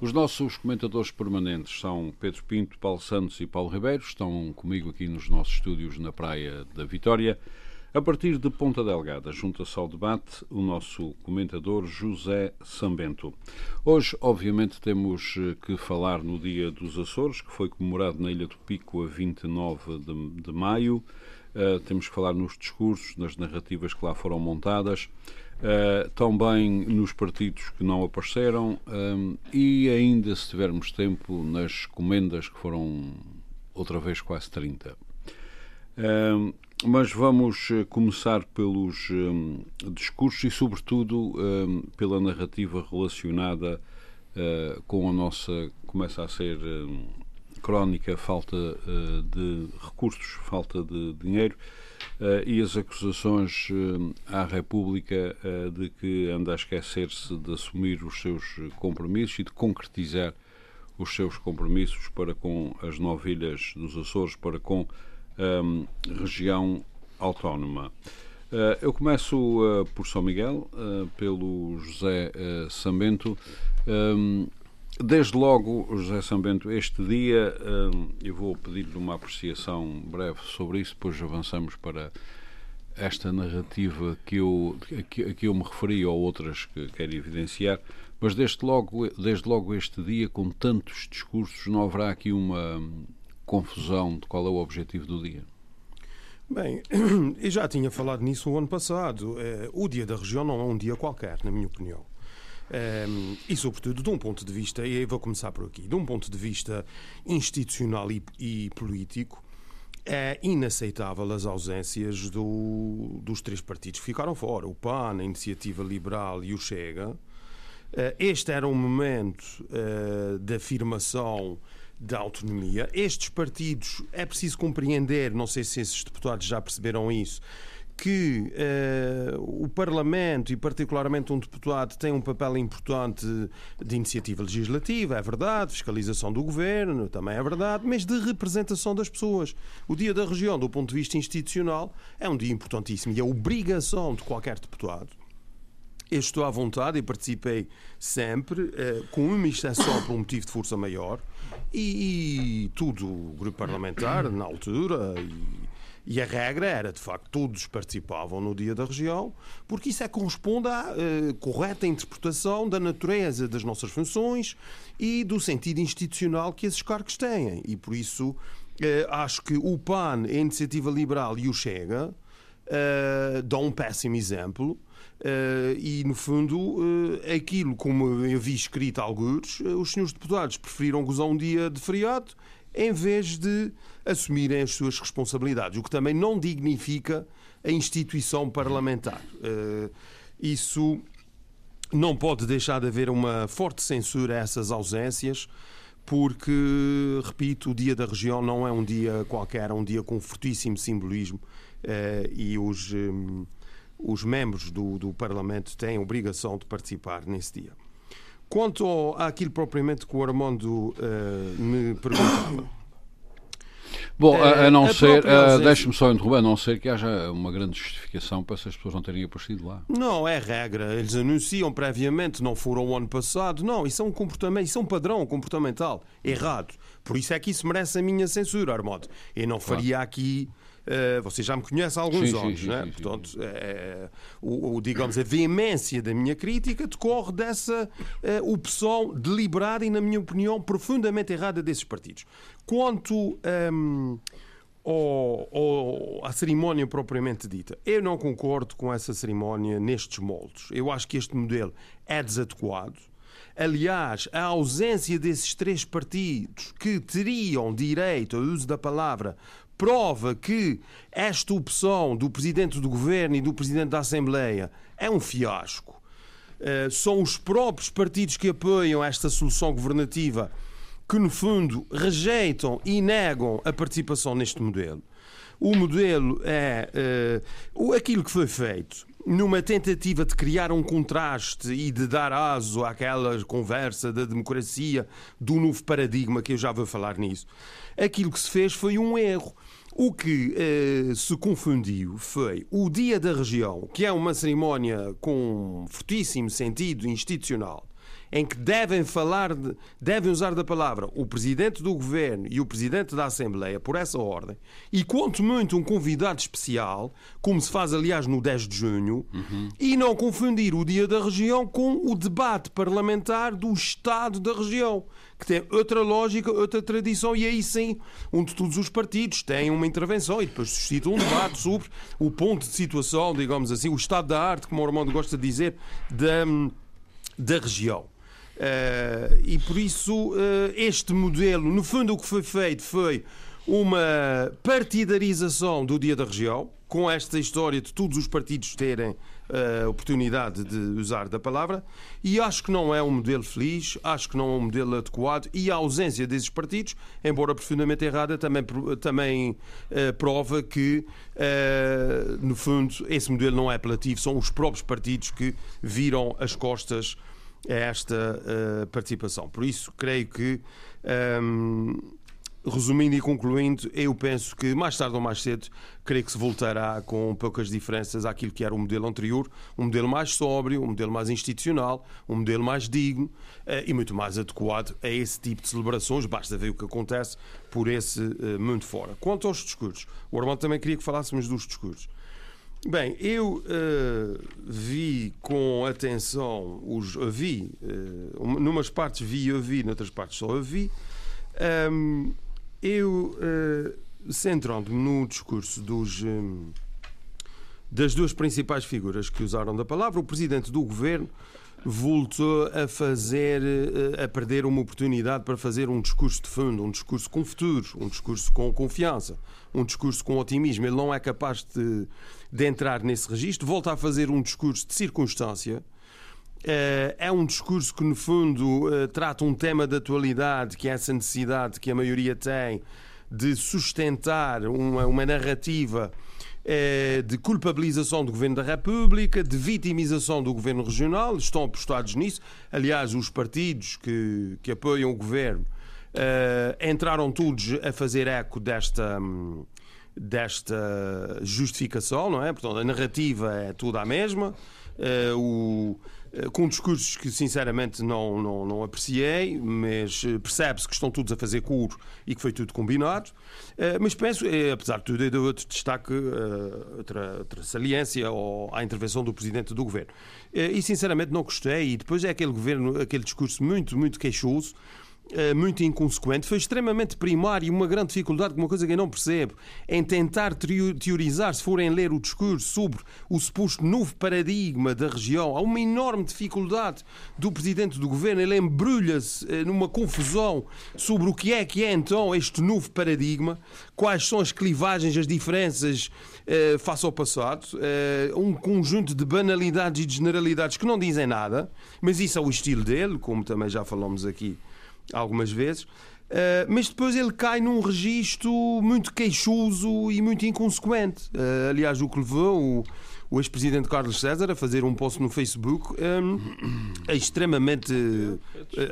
Os nossos comentadores permanentes são Pedro Pinto, Paulo Santos e Paulo Ribeiro, estão comigo aqui nos nossos estúdios na Praia da Vitória. A partir de Ponta Delgada, junta-se ao debate o nosso comentador José Sambento. Hoje, obviamente, temos eh, que falar no Dia dos Açores, que foi comemorado na Ilha do Pico a 29 de, de maio. Uh, temos que falar nos discursos, nas narrativas que lá foram montadas, uh, também nos partidos que não apareceram um, e ainda, se tivermos tempo, nas comendas que foram outra vez quase 30. Um, mas vamos começar pelos um, discursos e, sobretudo, pela narrativa relacionada uh, com a nossa. começa a ser crónica falta uh, de recursos, falta de dinheiro e as acusações uh, à República de que anda a esquecer-se de assumir os seus compromissos e de concretizar os seus compromissos para com as nove ilhas dos Açores, para com a um, região autónoma. eu começo por São Miguel, pelo José Sambento. Desde logo, José Sambento, este dia hum, eu vou pedir-lhe uma apreciação breve sobre isso, depois avançamos para esta narrativa que eu, a que eu me referi ou outras que quero evidenciar, mas desde logo, desde logo este dia, com tantos discursos, não haverá aqui uma confusão de qual é o objetivo do dia? Bem, eu já tinha falado nisso o ano passado. Eh, o Dia da Região não é um dia qualquer, na minha opinião. Um, e, sobretudo, de um ponto de vista, e vou começar por aqui, de um ponto de vista institucional e, e político, é inaceitável as ausências do, dos três partidos que ficaram fora: o PAN, a Iniciativa Liberal e o Chega. Este era um momento uh, de afirmação da autonomia. Estes partidos, é preciso compreender, não sei se esses deputados já perceberam isso, que uh, o Parlamento e particularmente um deputado tem um papel importante de iniciativa legislativa, é verdade, fiscalização do governo, também é verdade, mas de representação das pessoas. O Dia da Região, do ponto de vista institucional, é um dia importantíssimo e a obrigação de qualquer deputado eu estou à vontade e participei sempre, eh, com uma exceção por um motivo de força maior, e, e tudo o grupo parlamentar, na altura, e e a regra era, de facto, todos participavam no Dia da Região, porque isso é corresponde à uh, correta interpretação da natureza das nossas funções e do sentido institucional que esses cargos têm. E por isso uh, acho que o PAN, a Iniciativa Liberal e o Chega uh, dão um péssimo exemplo. Uh, e, no fundo, uh, aquilo, como eu vi escrito a alguns, uh, os senhores deputados preferiram gozar um dia de feriado em vez de assumirem as suas responsabilidades, o que também não dignifica a instituição parlamentar. Eh, isso não pode deixar de haver uma forte censura a essas ausências, porque, repito, o Dia da Região não é um dia qualquer, é um dia com fortíssimo simbolismo eh, e os, eh, os membros do, do Parlamento têm obrigação de participar nesse dia. Quanto àquilo propriamente que o Armando uh, me perguntava. Bom, a, a não a ser, uh, deixe-me só interromper, a não ser que haja uma grande justificação para essas pessoas não terem aparecido lá. Não, é regra. Eles anunciam previamente, não foram o ano passado. Não, isso é um comportamento, isso é um padrão comportamental errado. Por isso é que isso merece a minha censura, Armando. Eu não faria claro. aqui Uh, você já me conhece há alguns sim, anos, sim, né? sim, portanto, é, o, o, digamos, a veemência da minha crítica decorre dessa uh, opção deliberada e, na minha opinião, profundamente errada desses partidos. Quanto um, ehm, cerimónia propriamente dita, eu não concordo com essa cerimónia nestes moldes. Eu acho que este modelo é desadequado. Aliás, a ausência desses três partidos que teriam direito ao uso da palavra prova que esta opção do Presidente do Governo e do Presidente da Assembleia é um fiasco. Uh, são os próprios partidos que apoiam esta solução governativa que, no fundo, rejeitam e negam a participação neste modelo. O modelo é uh, aquilo que foi feito numa tentativa de criar um contraste e de dar aso àquela conversa da democracia, do novo paradigma, que eu já vou falar nisso. Aquilo que se fez foi um erro. O que eh, se confundiu foi o Dia da Região, que é uma cerimónia com fortíssimo sentido institucional, em que devem falar, de, devem usar da palavra o Presidente do Governo e o Presidente da Assembleia por essa ordem, e quanto muito um convidado especial, como se faz aliás no 10 de junho, uhum. e não confundir o Dia da Região com o debate parlamentar do Estado da região, que tem outra lógica, outra tradição, e aí sim, onde todos os partidos têm uma intervenção e depois suscitam um debate sobre o ponto de situação, digamos assim, o estado da arte, como o Armando gosta de dizer, da, da região. Uh, e por isso, uh, este modelo, no fundo, o que foi feito foi uma partidarização do Dia da Região, com esta história de todos os partidos terem a uh, oportunidade de usar da palavra, e acho que não é um modelo feliz, acho que não é um modelo adequado, e a ausência desses partidos, embora profundamente errada, também, também prova que, no fundo, esse modelo não é apelativo, são os próprios partidos que viram as costas a esta uh, participação. Por isso, creio que, um, ehm, resumindo e concluindo, eu penso que mais tarde ou mais cedo, creio que se voltará com poucas diferenças àquilo que era o modelo anterior, um modelo mais sóbrio, um modelo mais institucional, um modelo mais digno uh, e muito mais adequado a esse tipo de celebrações. Basta ver o que acontece por esse uh, mundo fora. Quanto aos discursos, o Armando também queria que falássemos dos discursos. Bem, eu uh, vi com atenção os vi, uh, numas partes vi ouvi, noutras partes só ouvi. Um, eu uh, centrando-me no discurso dos um, das duas principais figuras que usaram da palavra, o presidente do governo voltou a fazer, a perder uma oportunidade para fazer um discurso de fundo, um discurso com futuro, um discurso com confiança, um discurso com otimismo. Ele não é capaz de de entrar nesse registro, volta a fazer um discurso de circunstância. Eh, é um discurso que, no fundo, eh, trata um tema de atualidade, que é essa necessidade que a maioria tem de sustentar uma, uma narrativa eh, de culpabilização do Governo da República, de vitimização do Governo Regional, estão apostados nisso. Aliás, os partidos que, que apoiam o Governo entraram todos a fazer eco desta. Hum, desta justificação, não é? Portanto, a narrativa é toda a mesma, uh, o, com discursos que sinceramente não, não, não apreciei, mas percebe-se que estão todos a fazer curo e que foi tudo combinado. Uh, mas penso, apesar de tudo, eu dou outro destaque, outra, outra saliência à intervenção do Presidente do Governo. e sinceramente não gostei, e depois é aquele governo, aquele discurso muito, muito queixoso eh, muito inconsequente, foi extremamente primário uma grande dificuldade, uma coisa que eu não percebo, em tentar teorizar, se forem ler o discurso sobre o suposto novo paradigma da região. Há uma enorme dificuldade do presidente do governo, ele embrulha-se eh, numa confusão sobre o que é que é então este novo paradigma, quais são as clivagens, as diferenças uh, face ao passado, um conjunto de banalidades e de generalidades que não dizem nada, mas isso é o estilo dele, como também já falamos aqui algumas vezes. Uh, mas depois ele cai num registro muito queixoso e muito inconsequente. Uh, aliás, o que levou o, o ex-presidente Carlos César a fazer um post no Facebook um, é extremamente uh,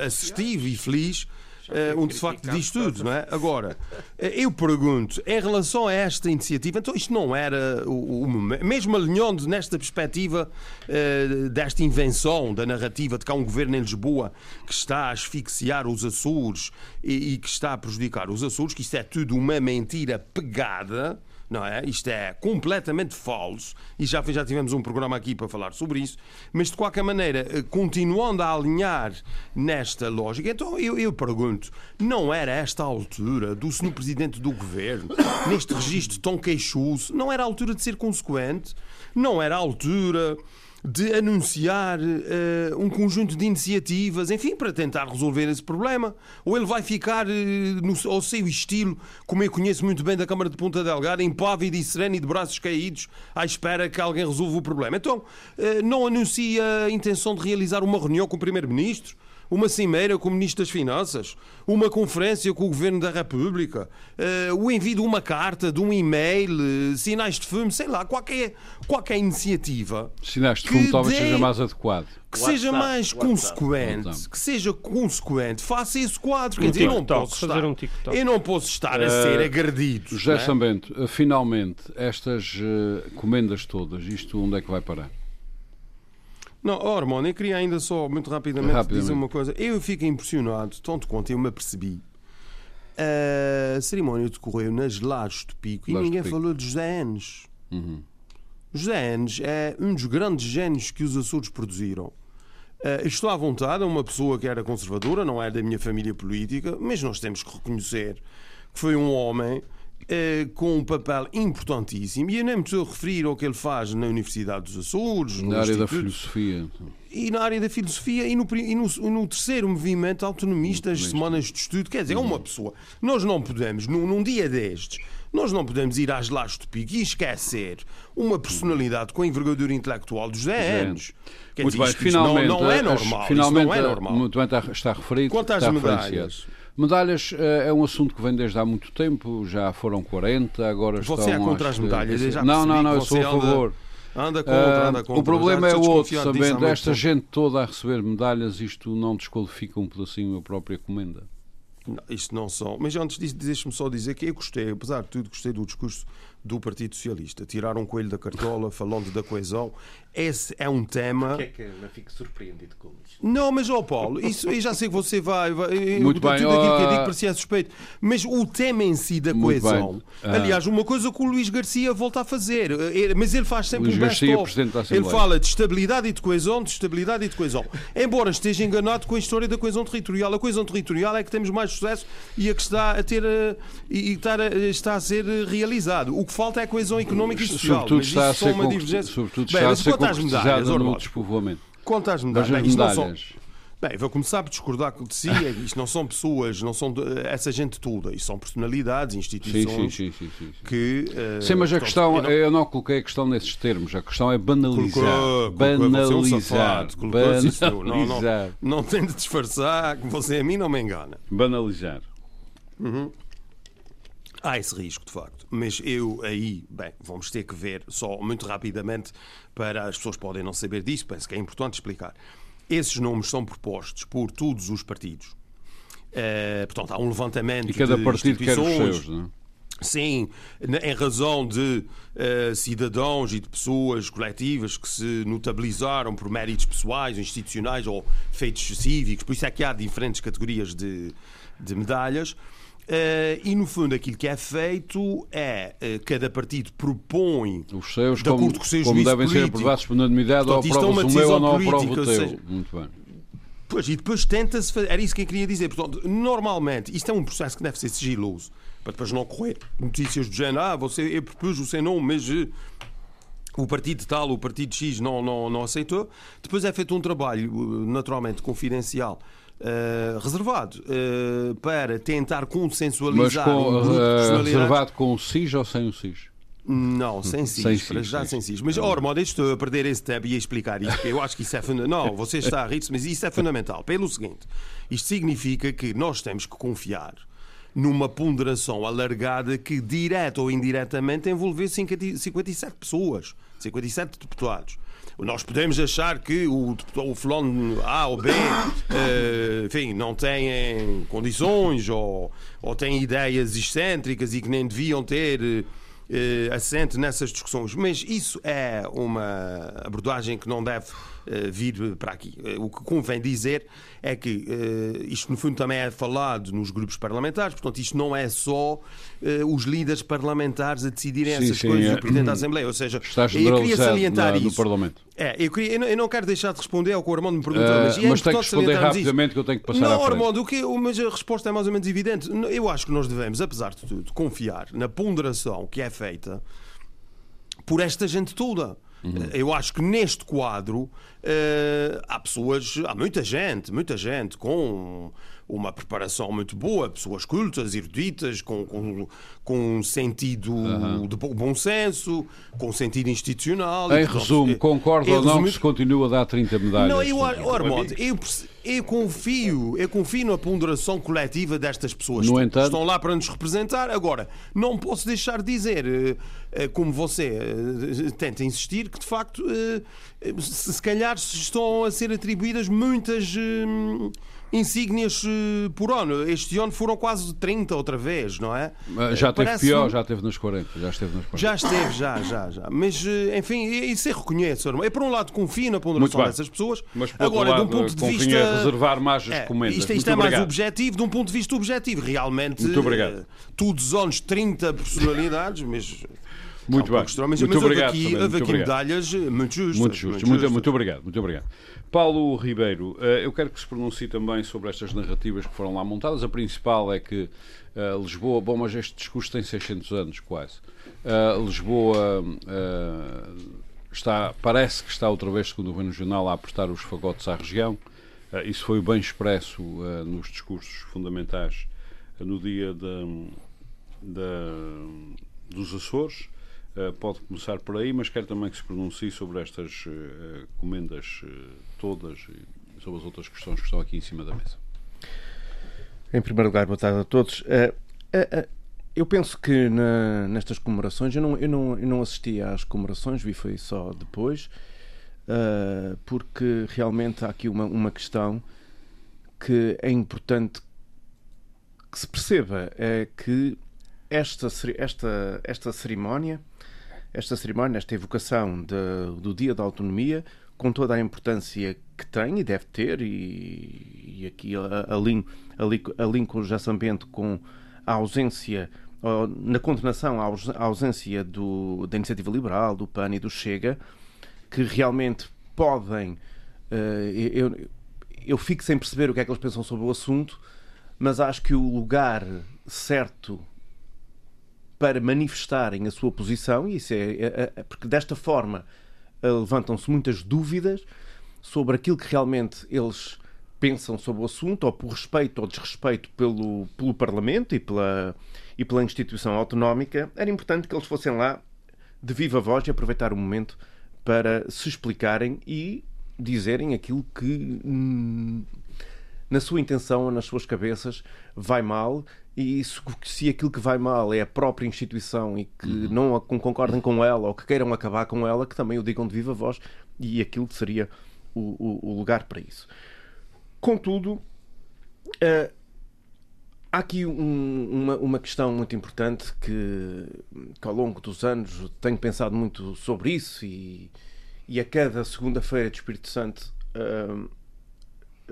assistivo e feliz uh, um de facto diz tudo, não é? Agora, eh, eu pergunto, em relação a esta iniciativa, então isto não era o, o mesmo alinhando nesta perspectiva uh, desta invenção da narrativa de que há um governo em Lisboa que está a asfixiar os Açores e, e que está a prejudicar os Açores, que isto é tudo uma mentira pegada não é? Isto é completamente falso e já, já tivemos um programa aqui para falar sobre isso, mas de qualquer maneira, eh, continuando a alinhar nesta lógica, então eu, eu pergunto: não era esta a altura do senhor Presidente do Governo, neste registro tão queixoso, não era a altura de ser consequente? Não era a altura de anunciar uh, um conjunto de iniciativas, enfim, para tentar resolver esse problema. Ou ele vai ficar uh, no, ao seu estilo, como eu conheço muito bem da Câmara de Ponta Delgada, impávido e sereno e de braços caídos, à espera que alguém resolva o problema. Então, uh, não anuncia a intenção de realizar uma reunião com o Primeiro-Ministro? Uma cimeira com o Ministro das Finanças, uma conferência com o Governo da República, uh, o envio de uma carta, de um e-mail, uh, sinais de fumo, sei lá, qualquer, qualquer iniciativa. Sinais de fumo talvez dê... seja mais adequado que WhatsApp, seja mais WhatsApp, consequente, WhatsApp. que seja consequente, faça esse quadro. Um Quer dizer, eu não posso estar, um eu não posso estar a ser uh, agredido. José é? Sambento, finalmente, estas uh, comendas todas, isto onde é que vai parar? Não, oh, Hormone, eu queria ainda só, muito rapidamente, rapidamente, dizer uma coisa. Eu fico impressionado, tanto quanto eu me apercebi. A cerimónia decorreu nas Lajes do Pico e ninguém falou de José Enes. Uhum. José Enes é um dos grandes gênios que os Açores produziram. Uh, estou à vontade, é uma pessoa que era conservadora, não é da minha família política, mas nós temos que reconhecer que foi um homem eh, com um papel importantíssimo. E eu nem me estou a referir ao que ele faz na Universidade dos Açores, na área da filosofia. E na área da filosofia e no, e no, no terceiro movimento autonomista, as semanas de estudo. Quer dizer, é uma pessoa. Nós não podemos, num, num dia destes, nós não podemos ir às lajes do pico e esquecer uma personalidade com a envergadura intelectual dos anos. Quer muito dizer, bem, finalmente, não, não, é normal. Finalmente, não é normal. Muito bem, está, está referido. Quanto às medalhas. Medalhas é um assunto que vem desde há muito tempo, já foram 40, agora você estão... Você é contra as medalhas? Já não, não, não, eu sou a favor. Anda contra, anda contra. O problema é o outro, sabendo esta gente toda a receber medalhas, isto não desqualifica um pedacinho a própria comenda. Não, isto não são. Mas antes disso, deixe-me só dizer que eu gostei, apesar de tudo, gostei do discurso do Partido Socialista. Tirar um coelho da cartola falando da coesão. Esse é um tema. que é que eu fico surpreendido com isso? Não, mas, ó oh Paulo, isso eu já sei que você vai. vai Muito bem. Tudo aquilo que eu digo parecia suspeito. Mas o tema em si da coesão. Ah. Aliás, uma coisa que o Luís Garcia volta a fazer. Eh, mas ele faz sempre Luís um best-of. Ele fala de estabilidade e de coesão, de estabilidade e de coesão. Embora esteja enganado com a história da coesão territorial. A coesão territorial é que temos mais sucesso e a que está a ter. Eh, e está a ser realizado. O que falta é a coesão económica e social. Sobretudo está a ser, divergência. Sobretudo está a ser concretizada no despovoamento. Quanto às medalhas. medalhas. Bem, vou começar por discordar de si. É isto não são pessoas, não são essa gente toda. Isto são personalidades, instituições sim, sim, sim, que. Uh, sim, mas a questão, eu não... eu não... coloquei a questão nesses termos. A questão é banalizar. Colocou, banalizar. Colocou, banalizar. Não, não, não tem de disfarçar que você a mim não me engana. Banalizar. Uhum. Há esse risco, de facto. Mas eu aí, bem, vamos ter que ver só muito rapidamente para as pessoas podem não saber disso, penso que é importante explicar. Esses nomes são propostos por todos os partidos. Uh, portanto, há um levantamento e cada partido quer os seus, não é? Sim, em razão de uh, cidadãos e de pessoas coletivas que se notabilizaram por méritos pessoais, institucionais ou feitos cívicos, por isso é que há diferentes categorias de, de medalhas. Uh, e no fundo aquilo que é feito é uh, cada partido propõe os seus de como, com seus como devem ser aprovados por unanimidade ou aprovas o meu ou não aprova o teu. Seja, Muito bem. Pois, e depois tenta-se fazer. Era isso que eu queria dizer. Portanto, normalmente, isto é um processo que deve ser sigiloso para depois não correr notícias do género. Ah, você, eu propus o seu nome, mas uh, o partido tal, o partido X não, não, não aceitou. Depois é feito um trabalho naturalmente confidencial Uh, reservado uh, para tentar consensualizar Mas com, uh, reservado com o SIS ou sem o SIS? Não, sem SIS, sem para já sem SIS. Mas, oh, irmão, estou a perder esse tempo e a explicar isto, eu acho que isso é fundamental. Não, você está a rir mas isso é fundamental. Pelo seguinte, isto significa que nós temos que confiar numa ponderação alargada que, direta ou indiretamente, envolver 57 pessoas, 57 deputados. Nós podemos achar que o, o fulano A ou B, uh, enfim, não têm condições ou, ou têm ideias excêntricas e que nem deviam ter uh, nessas discussões. Mas isso é uma abordagem que não deve vir para aqui. o que convém dizer é que isto, no fundo, também é falado nos grupos parlamentares, portanto, isto não é só os líderes parlamentares a decidirem sim, essas sim, coisas, é. o Presidente da Assembleia. Ou seja, eu queria salientar na, isso. Parlamento. É, eu, queria, eu, não, eu, não, quero deixar de responder ao que o Armando me perguntou, uh, mas, é mas tem que responder rapidamente isso. que eu tenho que passar não. Armando, o que, mas a resposta é mais ou menos evidente. Eu acho que nós devemos, apesar de tudo, confiar na ponderação que é feita por esta gente toda. Uhum. Eu acho que neste quadro uh, há pessoas, há muita gente, muita gente com uma preparação muito boa, pessoas cultas, eruditas, com, com, com um sentido de bo- bom senso, com um sentido institucional. Em resumo, é- concorda em ou não que se continua a dar 30 medalhas? não, eu, Armando, eu, eu confio, eu confio na ponderação coletiva destas pessoas No que entanto- estão lá para nos representar. Agora, não posso deixar de dizer, eh, eh, como você tenta insistir, que de facto, se calhar estão a ser atribuídas muitas eh, insígnias eh, por ano. Este ano foram quase 30 outra vez, não é? Já teve Parece-me- pior, já teve nas 40. Já esteve nas 40. já esteve, já, já, já. Mas, eh, enfim, isso reconheço. Armando. É por um lado confio na ponderação dessas pessoas. Mas por Agora, outro de um lado, ponto de vista. reservar mais as É, comendas. isto, isto é mais obrigado. objetivo, de um ponto de vista objetivo. Realmente, Muito obrigado. todos os anos 30 personalidades, mas. Muito bem. Mas, Muito mas obrigado aqui, também, muito aqui obrigado. medalhas eh, muito justas. Muito justo, muito, justas. muito obrigado, muito obrigado. Paulo Ribeiro, eh, eu quero que se pronuncie também sobre estas narrativas que foram lá montadas. A principal é que eh, Lisboa, bom, mas este discurso tem 600 anos quase. Lisboa está, parece que está outra vez, segundo o Governo Jornal, a apertar os fagotes à região. Isso foi bem expresso nos discursos fundamentais no dia da, da- dos Açores. Uh, pode começar por aí, mas quero também que se pronuncie sobre estas uh, comendas uh, todas e sobre as outras questões que estão aqui em cima da mesa. Em primeiro lugar, boa tarde a todos. Eh, eh, eh, eu penso que na- nestas comemorações, eu não, eu, não, eu não assisti às comemorações, vi foi só depois, eh, porque realmente há aqui uma, uma questão que é importante que se perceba, é que esta, esta, esta cerimónia, esta cerimónia, esta evocação de- do Dia da Autonomia, com toda a importância que tem e deve ter, e, e aqui alinho, alinho, com o José Bento com a ausência, na condenação à ausência do, da Iniciativa Liberal, do PAN e do Chega, que realmente podem. eh, eu, eu fico sem perceber o que é que eles pensam sobre o assunto, mas acho que o lugar certo para manifestarem a sua posição, e isso é, é- é- porque desta forma eh, levantam-se muitas dúvidas sobre aquilo que realmente eles pensam sobre o assunto, ou por respeito ou desrespeito pelo, pelo Parlamento e pela, e pela instituição autonómica, era importante que eles fossem lá de viva voz e aproveitar o momento para se explicarem e dizerem aquilo que hum, na sua intenção ou nas suas cabeças vai mal e isso, se aquilo que vai mal é a própria instituição e que não a- concordem com ela ou que queiram acabar com ela, que também o digam de viva voz e aquilo seria o, o- o lugar para isso. Contudo, eh, há aqui um- uma, uma questão muito importante que, que ao longo dos anos tenho pensado muito sobre isso e, e a cada segunda-feira de Espírito Santo ah,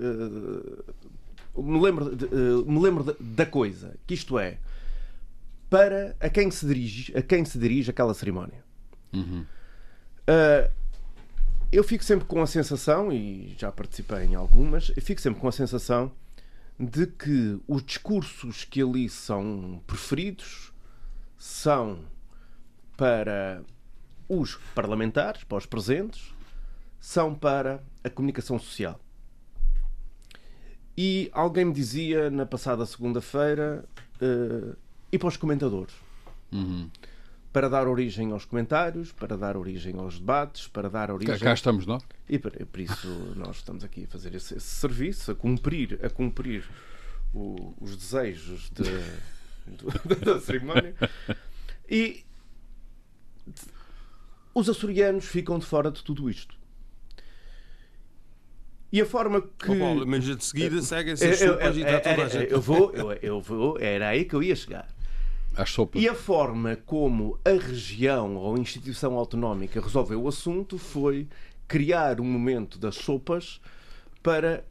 ah, me lembro, de- ah, me lembro da- da coisa, que isto é para a quem se dirige, a quem se dirige aquela cerimónia. Ah, eu fico sempre com a sensação, e já participei em algumas, eu fico sempre com a sensação de que os discursos que ali são preferidos são para os parlamentares, para os presentes, são para a comunicação social. E alguém me dizia na passada segunda-feira eh, e para os comentadores. Para dar origem aos comentários, para dar origem aos debates, para dar Cá, origem. cá estamos nós. E por, por isso nós estamos aqui a fazer esse, esse serviço, a cumprir, a cumprir o- os desejos de- da cerimónia. E os açorianos ficam de fora de tudo isto. E a forma que. Ó, Paulo, mas de seguida segue eu, essas eu- sopas e está toda a eu- gente. eu vou, eu, eu vou, era aí que eu ia chegar. Às sopas. E a forma como a região ou a instituição autonómica resolveu o assunto foi criar um momento das sopas para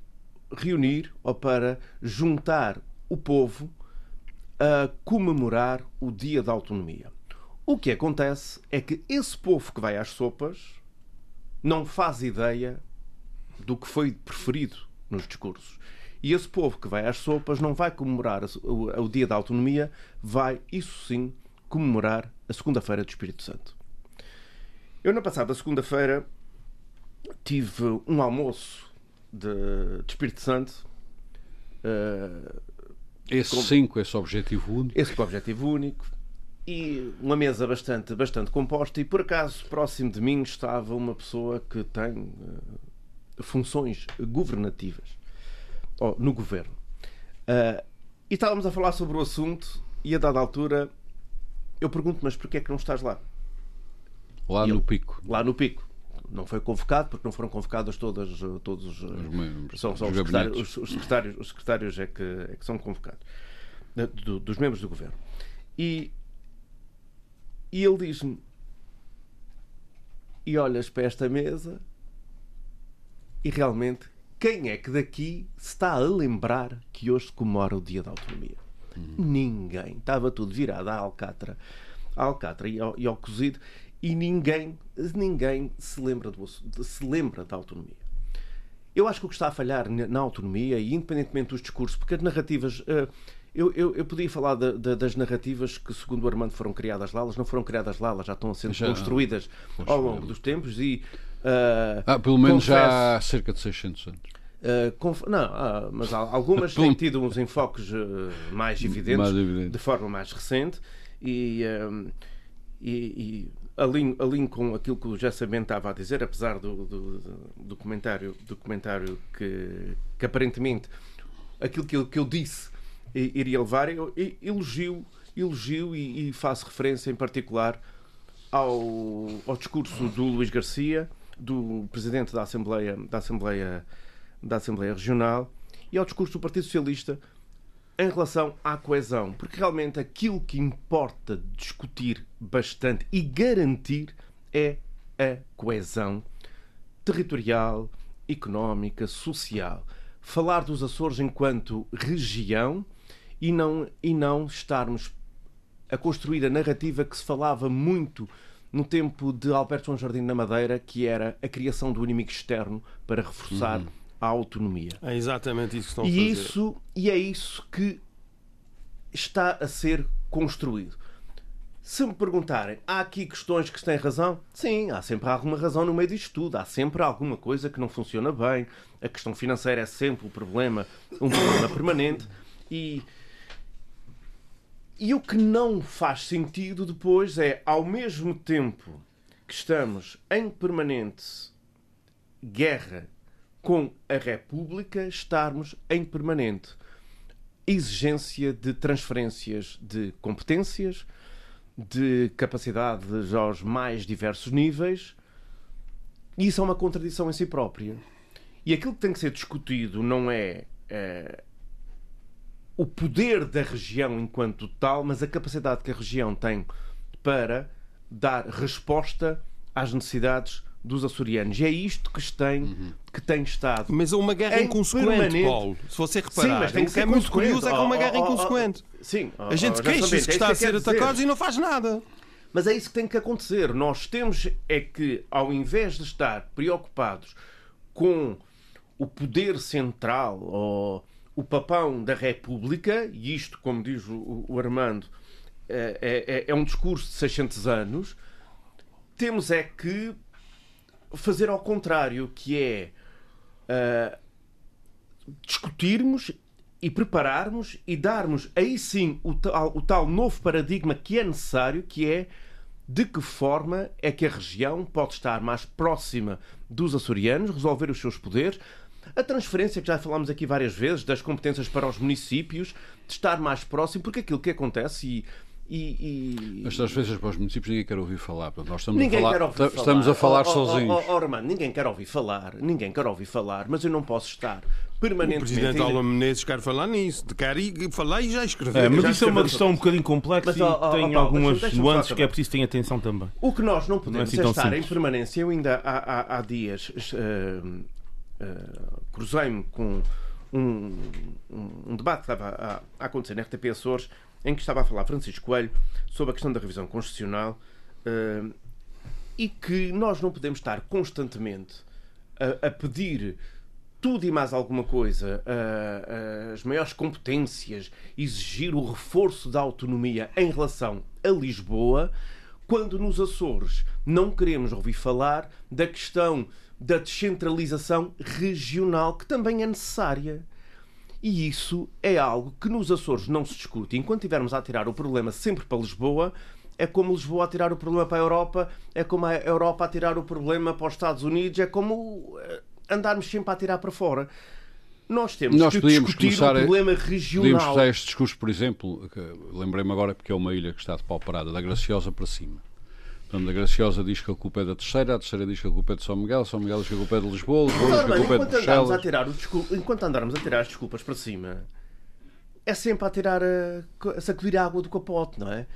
reunir ou para juntar o povo a comemorar o Dia da Autonomia. O que acontece é que esse povo que vai às sopas não faz ideia do que foi preferido nos discursos. E esse povo que vai às sopas não vai comemorar o, Dia da Autonomia, vai, isso sim, comemorar a Segunda-feira do Espírito Santo. Eu, na passada segunda-feira, tive um almoço de, de Espírito Santo Uh, esse com, sim, com esse objetivo único. Esse objetivo único. E uma mesa bastante, bastante composta. E por acaso, próximo de mim estava uma pessoa que tem uh, funções governativas oh, no governo. Uh, e estávamos a falar sobre o assunto. E a dada altura, eu pergunto: Mas porquê é que não estás lá? Lá no pico. Lá no pico. Não foi convocado porque não foram convocadas todas todos os, membros, são, são os, secretários, os, os, secretários, os secretários é que, é que são convocados do, dos membros do governo. E, e ele diz-me: e olhas para esta mesa e realmente quem é que daqui se está a lembrar que hoje se comemora o Dia da Autonomia? Hum. Ninguém. Estava tudo virado à alcatra, à alcatra e ao, e ao cozido e ninguém, ninguém se lembra, do, se lembra da autonomia. Eu acho que o que está a falhar na autonomia, e independentemente dos discursos, porque as narrativas. Eh, eu, eu, eu podia falar de, de, das narrativas que, segundo o Armando, foram criadas lá. Elas não foram criadas lá, elas já estão sendo já, construídas ao longo dos tempos. E, uh, ah, pelo menos confesso, já há cerca de 600 anos. Uh, conf... Não, uh, mas algumas têm tido uns enfoques uh, mais evidentes, mais evidente. de forma mais recente. E, e, e alinho, alinho com aquilo que o Jessamento estava a dizer, apesar do, do, do comentário, do comentário que, que aparentemente aquilo que eu, que eu disse iria levar, eu elogio, elogio e, e faço referência em particular ao, ao discurso do Luís Garcia, do presidente da Assembleia, da Assembleia, da Assembleia Regional, e ao discurso do Partido Socialista em relação à coesão, porque realmente aquilo que importa discutir bastante e garantir é a coesão territorial, económica, social. Falar dos Açores enquanto região e não, e não estarmos a construir a narrativa que se falava muito no tempo de Alberto João Jardim na Madeira, que era a criação do inimigo externo para reforçar uhum à autonomia. É exatamente isso que estão e a fazer. Isso, e é isso que está a ser construído. Se me perguntarem, há aqui questões que têm razão? Sim, há sempre alguma razão no meio disto tudo. Há sempre alguma coisa que não funciona bem. A questão financeira é sempre um problema, um problema permanente. E, e o que não faz sentido depois é, ao mesmo tempo que estamos em permanente guerra com a República estarmos em permanente exigência de transferências de competências, de capacidades aos mais diversos níveis. Isso é uma contradição em si própria. E aquilo que tem que ser discutido não é, é o poder da região enquanto tal, mas a capacidade que a região tem para dar resposta às necessidades dos açorianos. E é isto que tem, uhum. que tem estado. Mas é uma guerra inconsequente, Paulo. Se você reparar, sim, mas tem que, ser é muito curioso é que é uma guerra oh, oh, oh, inconsequente. sim, a gente queixa-se que é está a ser atacado e não faz nada. Mas é isso que tem que acontecer. Nós temos é que, ao invés de estar preocupados com o poder central ou o papão da República, e isto, como diz o, o Armando, é, é, é um discurso de 600 anos, temos é que fazer ao contrário, que é uh, discutirmos e prepararmos e darmos aí sim o tal, o tal novo paradigma que é necessário, que é de que forma é que a região pode estar mais próxima dos açorianos, resolver os seus poderes, a transferência que já falámos aqui várias vezes das competências para os municípios, de estar mais próximo, porque aquilo que acontece e e, e... As transferências para os municípios ninguém quer ouvir falar. Nós estamos ninguém a falar, quer ouvir estamos falar. a falar oh, sozinhos. Oh, oh, ninguém quer ouvir falar, ninguém quer ouvir falar, mas eu não posso estar permanentemente. O Presidente Alba Menezes quer falar nisso, quer falar e já escrever. É, mas já isso é uma questão um bocadinho complexa mas, e oh, tem algumas nuances que é preciso ter atenção também. O que nós não podemos não é, assim é estar simples. em permanência. Eu ainda há, há, há dias uh, uh, cruzei-me com um, um, um, debate que estava a, a acontecer na RTP Açores em que estava a falar Francisco Coelho sobre a questão da revisão constitucional uh, e que nós não podemos estar constantemente a, a pedir tudo e mais alguma coisa, uh, uh, as maiores competências, exigir o reforço da autonomia em relação a Lisboa, quando nos Açores não queremos ouvir falar da questão da descentralização regional, que também é necessária. E isso é algo que nos Açores não se discute. Enquanto tivermos a tirar o problema sempre para Lisboa, é como Lisboa a tirar o problema para a Europa, é como a Europa a tirar o problema para os Estados Unidos, é como eh, andarmos sempre a tirar para fora. Nós temos Nós que discutir o problema regional. Podíamos usar este discurso, por exemplo, lembrei-me agora porque é uma ilha que está de pau parada, da Graciosa para cima. Portanto, a Graciosa diz que a culpa é da terceira, a terceira diz que a culpa é de São Miguel, São Miguel diz que a culpa é de Lisboa, Lisboa diz que a culpa é de Bruxelas. A tirar o enquanto andarmos a tirar as desculpas para cima, é sempre a tirar a, a sacudir a água do capote, não é?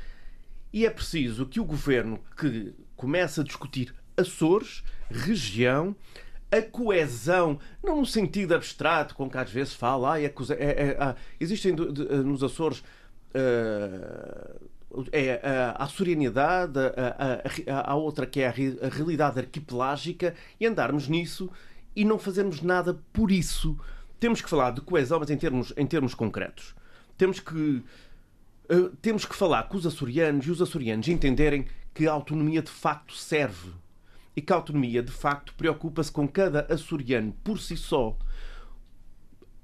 E é preciso que o governo que comece a discutir Açores, região, a coesão, não no sentido abstrato com que às vezes fala, ah, é, é, é, existem de, nos Açores uh, é, a açorianidade, a, a, a, outra que é a, realidade arquipelágica, e andarmos nisso e não fazermos nada por isso. Temos que falar de coesão, mas em termos, em termos concretos. Temos que, uh, temos que falar com os açorianos e os açorianos entenderem que a autonomia de facto serve e que a autonomia, de facto, preocupa-se com cada açoriano por si só.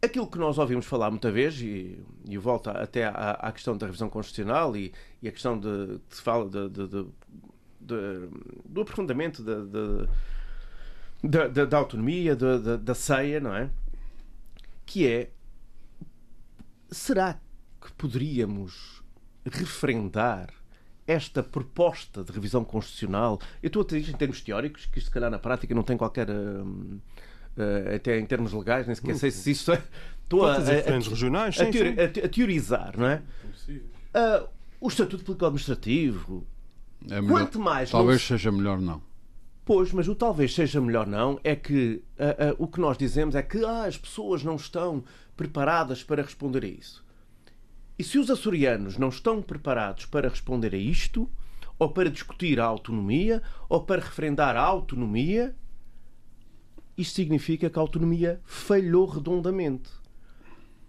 Aquilo que nós ouvimos falar muita vez, e, e volta até à, à, questão da revisão constitucional e, e a questão de, de se fala de, de, de, do aprofundamento da, autonomia, da, da ceia, não é? Que é, será que poderíamos referendar esta proposta de revisão constitucional, eu estou a dizer em termos teóricos, que isto se calhar na prática não tem qualquer. Uh, até em termos legais, nem sequer sei se isso é. Estou a, a, a, regionais, sim, teori, a, teorizar, não é? Uh, o Estatuto Político Administrativo. É melhor, Quanto mais. Talvez não... seja melhor não. Pois, mas o talvez seja melhor não é que uh, uh, o que nós dizemos é que ah, as pessoas não estão preparadas para responder a isso. E se os açorianos não estão preparados para responder a isto, ou para discutir a autonomia, ou para referendar a autonomia, isto significa que a autonomia falhou redondamente.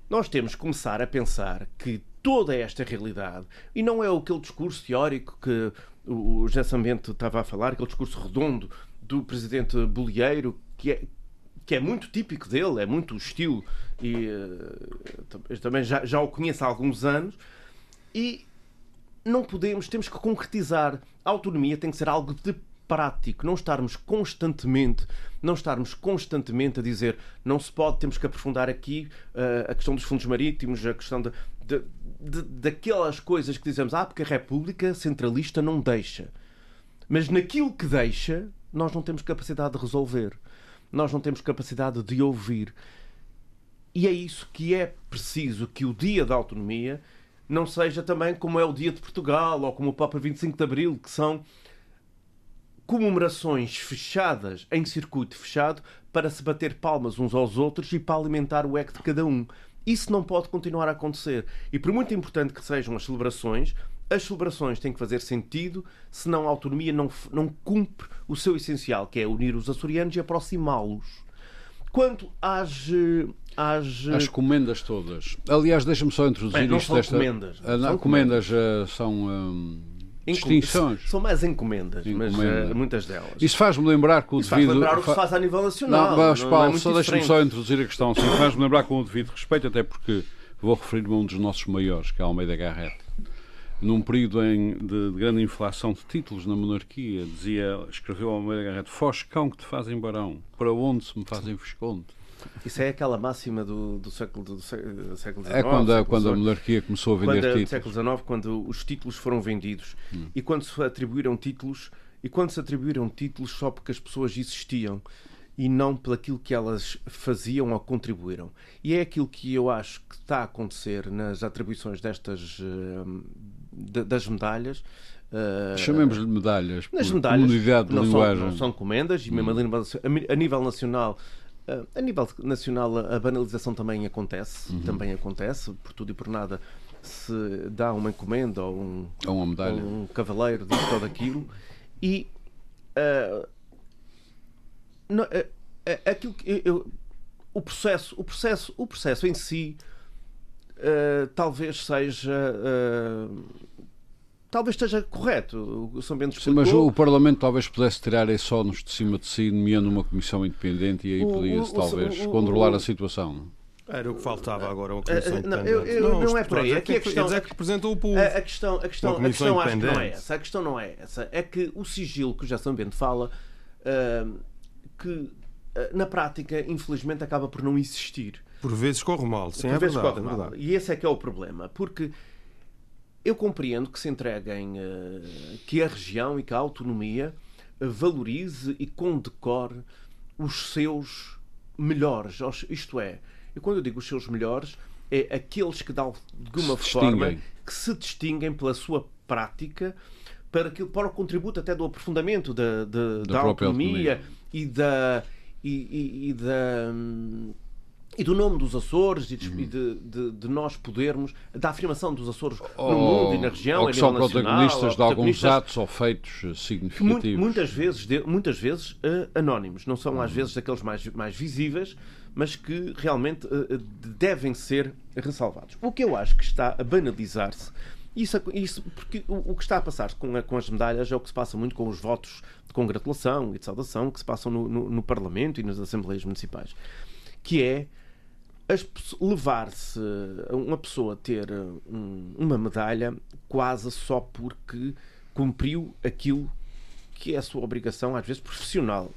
Nós temos que começar a pensar que toda esta realidade, e não é aquele discurso teórico que o José Sambento estava a falar, aquele discurso redondo do presidente Bolieiro, que é, que é muito típico dele, é muito estilo, e uh, também já, já o conheço há alguns anos, e não podemos, temos que concretizar. A autonomia tem que ser algo de prático, não estarmos constantemente, não estarmos constantemente a dizer não se pode, temos que aprofundar aqui uh, a questão dos fundos marítimos, a questão de, de, de, daquelas coisas que dizemos, ah, porque a República centralista não deixa. Mas naquilo que deixa, nós não temos capacidade de resolver nós não temos capacidade de ouvir. E é isso que é preciso que o dia da autonomia não seja também como é o dia de Portugal ou como o Papa 25 de Abril, que são comemorações fechadas em circuito fechado para se bater palmas uns aos outros e para alimentar o ego de cada um. Isso não pode continuar a acontecer. E por muito importante que sejam as celebrações, as celebrações têm que fazer sentido, senão a autonomia não, não cumpre o seu essencial, que é unir os açorianos e aproximá-los. Quanto às, às. As comendas todas. Aliás, deixa-me só introduzir Bem, não isto são desta. Comendas, não, são comendas, uh, são. Um, distinções. São mais encomendas, Encomenda. mas uh, muitas delas. Isso faz-me lembrar que o Isso devido. Faz lembrar o que se faz a nível nacional. Não, mas, Paulo, é só deixa-me só introduzir a questão. Faz-me lembrar com o devido respeito, até porque vou referir-me a um dos nossos maiores, que é Almeida Garrett num período em, de, de, grande inflação de títulos na monarquia, dizia, escreveu Almeida Garrett, foge cão que te fazem barão, para onde se me fazem visconde. Isso é aquela máxima do, do século, do século XIX. É quando, a, quando a monarquia começou a vender quando, títulos. século XIX, quando os títulos foram vendidos hum. e quando se atribuíram títulos e quando se atribuíram títulos só porque as pessoas existiam e não pelo aquilo que elas faziam ou contribuíram. E é aquilo que eu acho que está a acontecer nas atribuições destas uh, das medalhas. Uh, Chamemos-lhe medalhas, nas medalhas de não linguagem. São, não são comendas, e mesmo hum. a nível nacional a nível nacional, a banalização também acontece, uhum. também acontece, por tudo e por nada se dá uma encomenda ou um, ou uma medalha. um cavaleiro de todo aquilo e uh, não, uh, aquilo que eu, o processo, o processo, o processo em si talvez seja. Talvez esteja correto. O São Bento explicou. Sim, mas o Parlamento talvez pudesse tirar isso só nos de cima de si, nomeando uma comissão independente e aí podia-se talvez o, controlar a situação. Era o que faltava agora, uma comissão uh, não, eu, eu, não, não, é por aí. Aqui a questão, é que representa o povo. A, a questão, a questão, a questão acho que não é essa. A questão não é essa. É que o sigilo que o Jason Bento fala, uh, que uh, na prática, infelizmente, acaba por não existir. Por vezes corre mal, sim, por é vezes verdade, corre mal. E esse é que é o problema. Porque eu compreendo que se entreguem, que a região e que a autonomia valorize e condecore os seus melhores. Isto é, e quando eu digo os seus melhores, é aqueles que, de alguma forma, que se distinguem pela sua prática para, aquilo, para o contributo até do aprofundamento da, da, da, da autonomia, autonomia, e da. E, e, e da hum, e do nome dos Açores e de, uhum. de, de, de, nós podermos, da afirmação dos Açores ou, no mundo e na região. Ou que são protagonistas de alguns atos ou feitos eh, significativos. Muitas vezes, muitas vezes uh, anónimos, não são às uhum. vezes aqueles mais, mais visíveis, mas que realmente uh, devem ser ressalvados. O que eu acho que está a banalizar-se isso, isso, porque o, o, que está a passar com, a, com, as medalhas é o que se passa muito com os votos de congratulação e de saudação que se passam no, no, no Parlamento e nas Assembleias Municipais, que é levar-se uma pessoa a ter um, uma medalha quase só porque cumpriu aquilo que é a sua obrigação, às vezes profissional.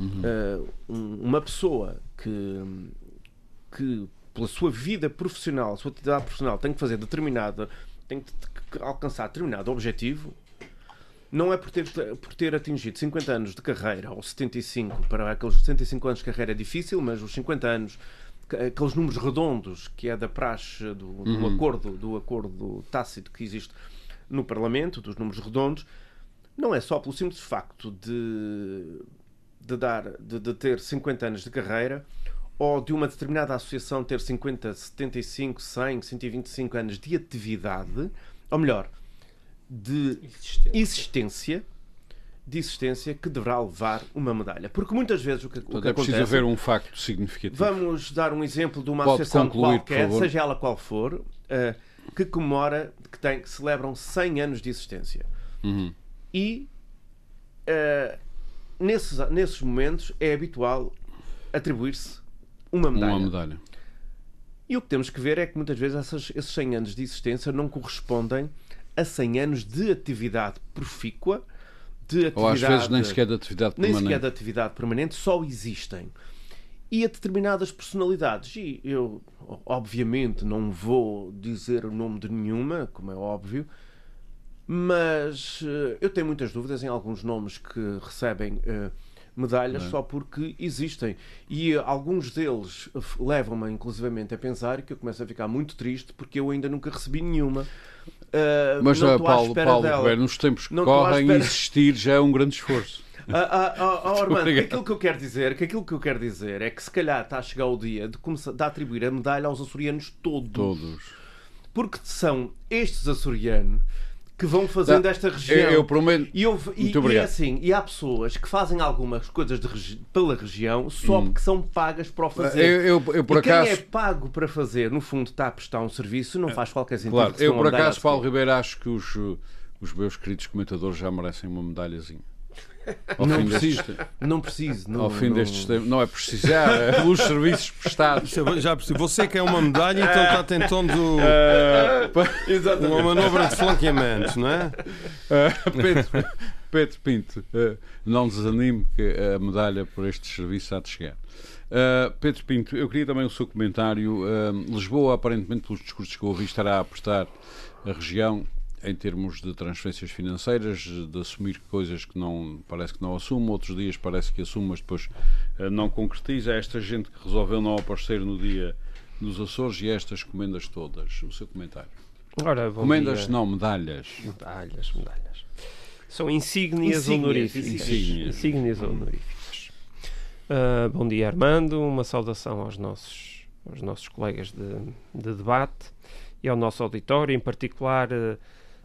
Uhum. Uh, um, uma pessoa que, que, pela sua vida profissional, sua atividade profissional, tem que fazer determinada, tem que alcançar determinado objetivo, não é por ter, por ter atingido 50 anos de carreira, ou 75, para aqueles 75 anos de carreira é difícil, mas os 50 anos aqueles números redondos que é da praxe do, do uhum. acordo do acordo tácito que existe no Parlamento dos números redondos não é só pelo simples facto de de dar de, de ter 50 anos de carreira ou de uma determinada associação ter 50, 75, 100, 125 anos de atividade, ou melhor, de existência, existência de existência que deverá levar uma medalha. Porque muitas vezes o que, Portanto, o que é acontece... preciso haver um facto significativo. Vamos dar um exemplo de uma Pode associação concluir, qualquer, seja ela qual for, uh, que comemora, que, tem, que celebram 100 anos de existência. Uhum. E uh, nesses, nesses momentos é habitual atribuir-se uma medalha. Uma medalha. E o que temos que ver é que muitas vezes essas, esses 100 anos de existência não correspondem a 100 anos de atividade profícua de atividade. Ou às vezes nem sequer de atividade permanente. Nem sequer de atividade permanente, só existem. E a determinadas personalidades. E eu, obviamente, não vou dizer o nome de nenhuma, como é óbvio, mas uh, eu tenho muitas dúvidas em alguns nomes que recebem uh, medalhas só porque existem. E uh, alguns deles levam-me, inclusivamente, a pensar que eu começo a ficar muito triste porque eu ainda nunca recebi nenhuma. Uh, Mas, não Paulo, Paulo Ribeiro, nos tempos que não correm, existir já é um grande esforço. Ah, ah, ah, ah aquilo que eu quero dizer, que aquilo que eu quero dizer é que se calhar está a chegar o dia de, começar, de atribuir a medalha aos açorianos todos. Todos. Porque são estes açorianos que vão fazendo esta região. Eu, eu prometo. E, eu, e, e, é assim, e há pessoas que fazem algumas coisas regi pela região só hum. porque são pagas para o fazer. Eu, eu, eu por e acaso... quem é pago para fazer, no fundo, está a prestar um serviço, não faz qualquer sentido. Claro, eu por acaso, Paulo Ribeiro, acho que os, os meus queridos comentadores já merecem uma medalhazinha. Ao não, preciso, não preciso. Não, Ao fim não... destes tempos, não é precisar, é pelos serviços prestados. Já percebi. Você quer uma medalha, então está tentando uh, uma manobra de flanqueamento, não é? Uh, Pedro, Pedro Pinto, uh, não desanime que a medalha por este serviço há de chegar. Uh, Pedro Pinto, eu queria também o seu comentário. Lisboa, aparentemente, pelos discursos que eu ouvi, estará a apostar a região em termos de transferências financeiras, de assumir coisas que não parece que não assume, outros dias parece que assume, mas depois uh, não concretiza. É esta gente que resolveu não aparecer no dia dos Açores e estas comendas todas. O seu comentário. Ora, comendas dia. não, medalhas. Medalhas, medalhas. São insígnias, insígnias honoríficas. Insígnias, insígnias honoríficas. Uh, bom dia, Armando. Uma saudação aos nossos, aos nossos colegas de, de debate e ao nosso auditório, em particular. Uh,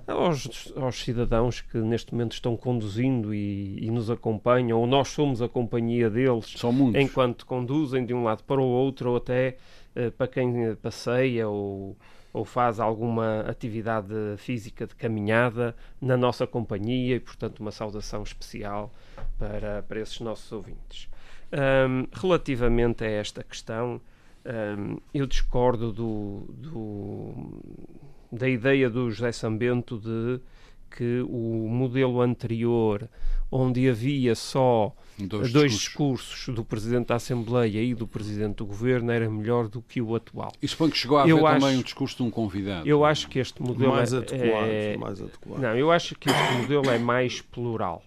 aos, aos, cidadãos que neste momento estão conduzindo e, e, nos acompanham, ou nós somos a companhia deles enquanto conduzem de um lado para o outro, ou até uh, para quem passeia ou, ou faz alguma atividade física de caminhada na nossa companhia e, portanto, uma saudação especial para, para esses nossos ouvintes. Um, relativamente a esta questão, um, eu discordo do, do, da ideia do José Sambento de que o modelo anterior, onde havia só dois, dois discursos. discursos. do Presidente da Assembleia e do Presidente do Governo, era melhor do que o atual. E suponho que chegou a haver eu também acho, um discurso de um convidado. Eu acho que este modelo mais é, adequado, é, mais adequado. Não, eu acho que este modelo é mais plural.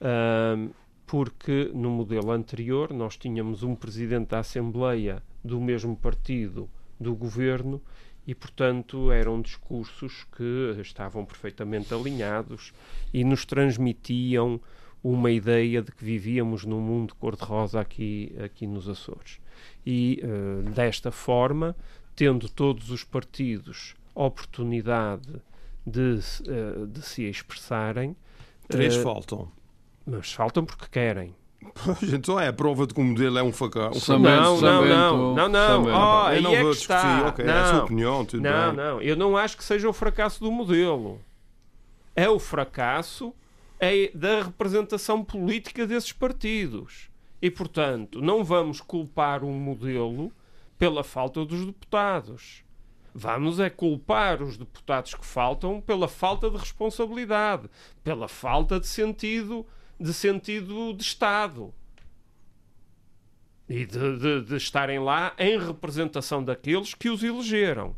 Um, porque no modelo anterior nós tínhamos um Presidente da Assembleia do mesmo partido do Governo e, portanto, eram discursos que estavam perfeitamente alinhados e nos transmitiam uma ideia de que vivíamos num mundo cor-de-rosa aqui, aqui nos Açores. E, uh, desta forma, tendo todos os partidos oportunidade de, uh, de se expressarem. Três uh, faltam. Mas faltam porque querem. Então é a prova de que o modelo é um facão. Um não, não, não, não, não. Oh, aí não é vou está. Okay, não, é a sua opinião, tudo não, bem. não. Eu não acho que seja o fracasso do modelo. É o fracasso é da representação política desses partidos. E, portanto, não vamos culpar o modelo pela falta dos deputados. Vamos é culpar os deputados que faltam pela falta de responsabilidade, pela falta de sentido de sentido de Estado e de, de, de, estarem lá em representação daqueles que os elegeram.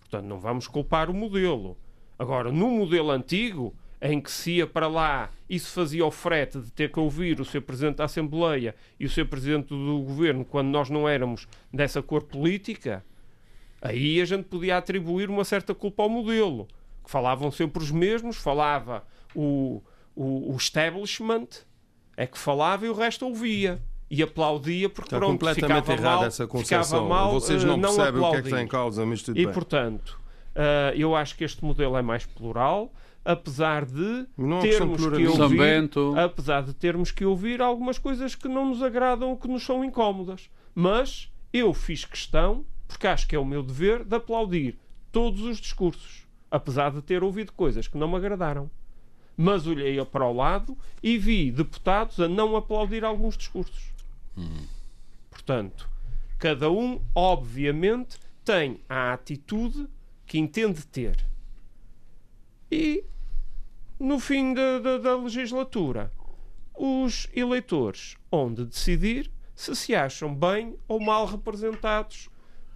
Portanto, não vamos culpar o modelo. Agora, no modelo antigo, em que se ia para lá e se fazia o frete de ter que ouvir o seu Presidente da Assembleia e o seu Presidente do Governo quando nós não éramos dessa cor política, aí a gente podia atribuir uma certa culpa ao modelo. Que falavam sempre os mesmos, falava o, o, o establishment é que falava e o resto ouvia e aplaudia porque Está pronto, completamente errada mal, essa concepção. Mal, Vocês não, não percebem aplaudir. o que é que está em causa, mas tudo e, bem. portanto, uh, eu acho que este modelo é mais plural, apesar de não termos que ouvir, apesar de termos que ouvir algumas coisas que não nos agradam ou que nos são incómodas. Mas eu fiz questão, porque acho que é o meu dever, de aplaudir todos os discursos, apesar de ter ouvido coisas que não me agradaram mas olhei para o lado e vi deputados a não aplaudir alguns discursos. Hum. Portanto, cada um, obviamente, tem a atitude que entende ter. E, no fim da, da, da legislatura, os eleitores onde decidir se se acham bem ou mal representados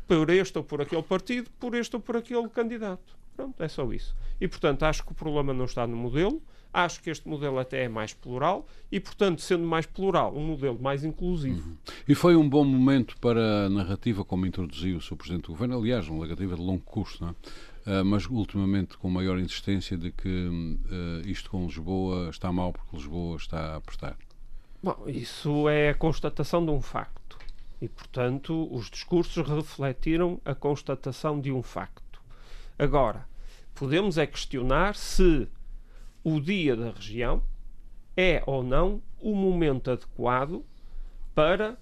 por este ou por aquele partido, por este ou por aquele candidato. Pronto, é só isso. E, portanto, acho que o problema não está no modelo. Acho que este modelo até é mais plural e, portanto, sendo mais plural, um modelo mais inclusivo. Uhum. E foi um bom momento para a narrativa como introduziu o Sr. Presidente do Governo, aliás, uma narrativa de longo curso, não é? Uh, mas ultimamente com maior insistência de que uh, isto com Lisboa está mal porque Lisboa está a apostar. Bom, isso é a constatação de um facto. E, portanto, os discursos refletiram a constatação de um facto. Agora, podemos é questionar se o dia da região é ou não o momento adequado para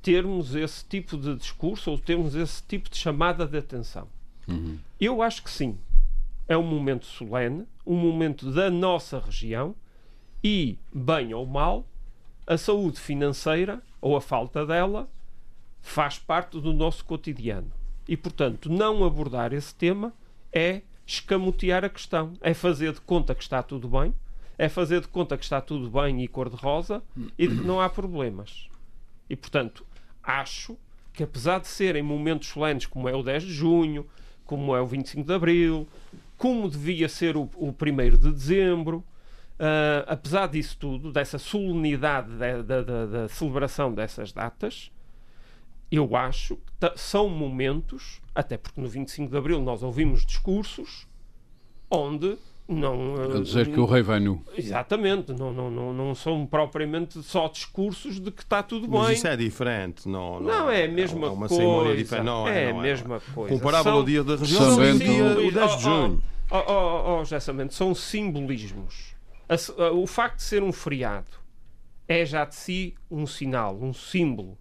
termos esse tipo de discurso ou termos esse tipo de chamada de atenção. Uhum. Eu acho que sim. É um momento solene, um momento da nossa região e, bem ou mal, a saúde financeira ou a falta dela faz parte do nosso cotidiano. E, portanto, não abordar esse tema é escamotear a questão, é fazer de conta que está tudo bem, é fazer de conta que está tudo bem e cor-de-rosa e de que não há problemas. E, portanto, acho que apesar de serem momentos solenes como é o 10 de junho, como é o 25 de abril, como devia ser o, o 1 de dezembro, uh, apesar disso tudo, dessa solenidade da, da, celebração dessas datas, eu acho que são momentos, até porque no 25 de Abril nós ouvimos discursos onde não. A dizer que o rei vai nu. Exatamente, não, não, não, não são propriamente só discursos de que está tudo bem. Mas isso é diferente, não, não, não é a mesma é uma coisa. Diferente. Não, é, é a mesma é. coisa. Comparável ao dia da região, são dia, o 10 de junho. Oh, oh, oh, oh, oh são simbolismos. O facto de ser um feriado é já de si um sinal, um símbolo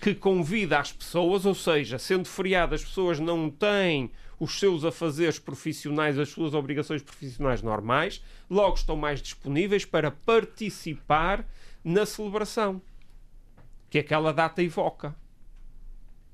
que convida as pessoas, ou seja, sendo feriado, as pessoas não têm os seus afazeres profissionais, as suas obrigações profissionais normais, logo estão mais disponíveis para participar na celebração que aquela data evoca.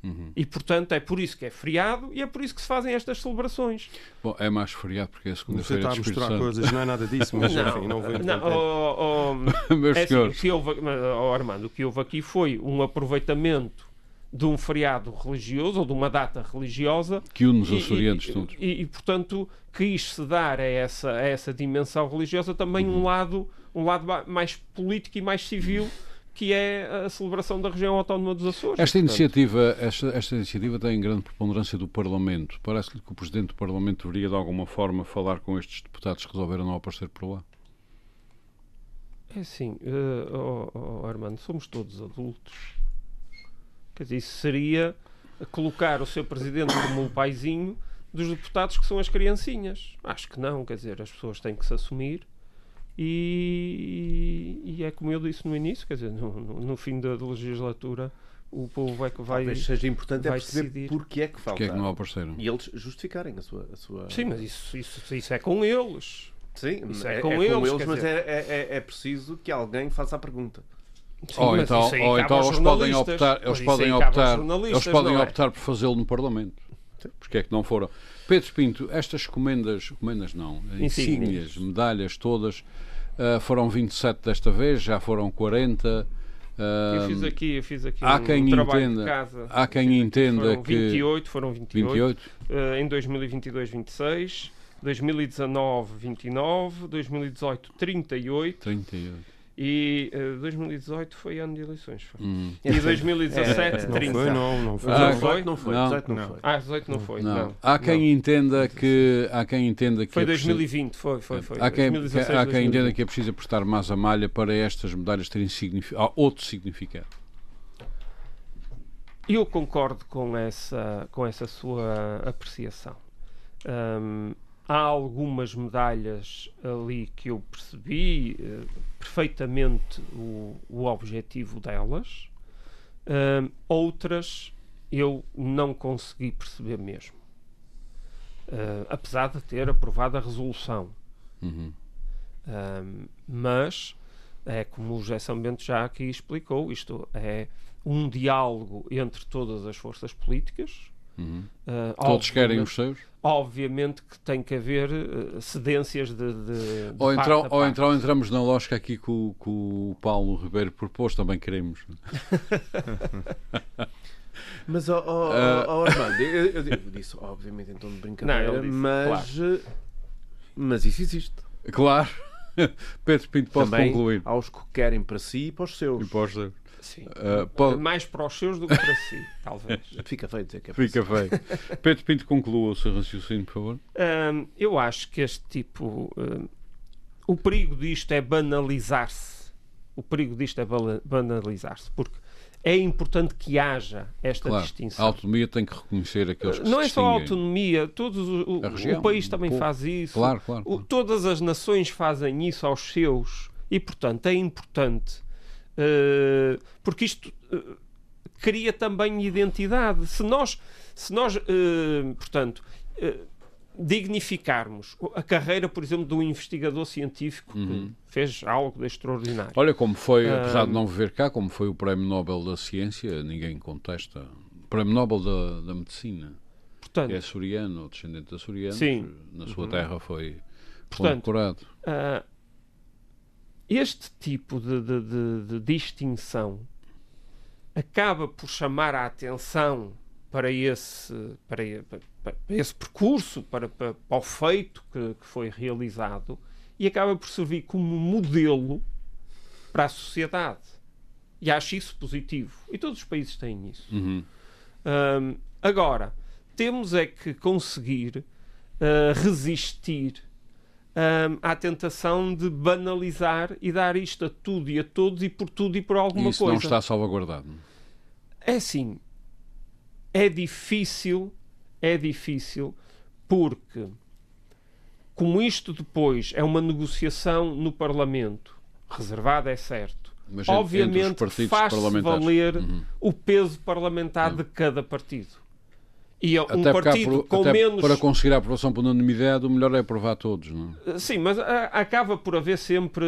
Uhum. E, portanto, é por isso que é feriado e é por isso que se fazem estas celebrações. Bom, é mais feriado porque é segunda-feira Você está a mostrar coisas, não é nada disso, mas não, enfim, não vem não, oh, oh, Meus é assim, que houve, oh, Armando, o que houve aqui foi um aproveitamento de um feriado religioso ou de uma data religiosa que une os açorianos todos. E, e, portanto, quis-se dar a essa, a essa dimensão religiosa também uhum. um lado um lado mais político e mais civil que é a celebração da região autónoma dos Açores. Esta iniciativa, esta, esta iniciativa tem grande preponderância do Parlamento. Parece-lhe que o Presidente do Parlamento deveria, de alguma forma, falar com estes deputados que resolveram não aparecer por lá? É assim, uh, oh, oh, Armando, somos todos adultos. Quer dizer, isso seria colocar o seu Presidente como o paizinho dos deputados que são as criancinhas. Acho que não, quer dizer, as pessoas têm que se assumir e, e, é como eu disse no início, quer dizer, no, no, no fim da legislatura o povo é que vai. Talvez seja importante é perceber decidir. porque é que falta. Porque é que não apareceram. E eles justificarem a sua. A sua... Sim, mas isso, isso, isso é com eles. Sim, isso é, é com, é eles, com eles, mas é, é, é, é preciso que alguém faça a pergunta. Sim, ou então, ou então eles podem optar, eles podem optar, eles podem é? optar por fazê-lo no Parlamento. Porque é que não foram? Pedro Pinto, estas comendas, comendas não, insígnias, medalhas todas, uh, foram 27 desta vez, já foram 40. Uh, eu fiz aqui, eu fiz aqui há um, quem um trabalho entenda, de casa. Há quem entenda foram que 28, foram 28. 28. Uh, em 2022, 26. 2019, 29. 2018, 38. 38. E uh, eh, 2018 foi ano de eleições. Foi. Hum. E 2017, é, é, 30. Não foi, não, não foi. Ah, 18 não foi. Não. 18 não foi. Ah, 18 não foi. Não. não. Há quem não. entenda que há quem entenda que foi 2020, foi, foi, foi. Há quem, 2016, há quem entenda que é preciso apostar mais a malha para estas medalhas terem signific... outro significado. Eu concordo com essa com essa sua apreciação. Um, há algumas medalhas ali que eu percebi uh, perfeitamente o, o objetivo delas, uh, outras eu não consegui perceber mesmo. Uh, apesar de ter aprovado a resolução. Uhum. mas é como o José Bento já aqui explicou, isto é um diálogo entre todas as forças políticas. Uhum. Todos querem os seus? obviamente que tem que haver uh, cedências de, de, de ou, então, ou então entramos na lógica aqui que o, que o Paulo Ribeiro propôs, também queremos. mas, oh, oh, uh... oh Armando, eu, eu, eu, disse obviamente em tom de brincadeira, Não, disse, mas, claro. mas isso existe. Claro. Pedro Pinto pode também concluir. aos que querem para si e para os seus. E para os seus. Sim. Uh, pode... Mais para os seus do que para si, talvez. Fica feio dizer que é Fica feio. Pedro Pinto, conclua o seu raciocínio, por favor. Um, eu acho que este tipo. Um, o perigo disto é banalizar-se. O perigo disto é banalizar-se. Porque é importante que haja esta claro, distinção. A autonomia tem que reconhecer aqueles que Não é só a autonomia, todos, o, região, o país também faz isso. Claro, claro, claro. O, todas as nações fazem isso aos seus. E, portanto, é importante Uh, porque isto uh, cria também identidade. Se nós, se nós uh, portanto, dignificarmos a carreira, por exemplo, de um investigador científico uhum. que fez algo de extraordinário. Olha como foi, apesar de não viver cá, como foi o Prémio Nobel da Ciência, ninguém contesta. O Prémio Nobel da, da Medicina. Portanto, é açoriano, descendente de açorianos, sim. na sua uhum. terra foi portanto, condecorado. Uh, este tipo de, de, de, de distinção acaba por chamar a atenção para esse, para, para esse percurso, para, para, para o feito que, que, foi realizado e acaba por servir como modelo para a sociedade. E acho isso positivo. E todos os países têm isso. Uhum. Um, agora, temos é que conseguir uh, resistir um, à tentação de banalizar e dar isto a tudo e a todos e por tudo e por alguma Isso coisa. Isso não está salvaguardado. É assim, é difícil, é difícil, porque como isto depois é uma negociação no Parlamento, reservada é certo, Mas obviamente faz-se valer uhum. o peso parlamentar uhum. de cada partido. E um até partido com até menos. Para conseguir a aprovação por unanimidade, o melhor é aprovar todos, não é? Sim, mas acaba por haver sempre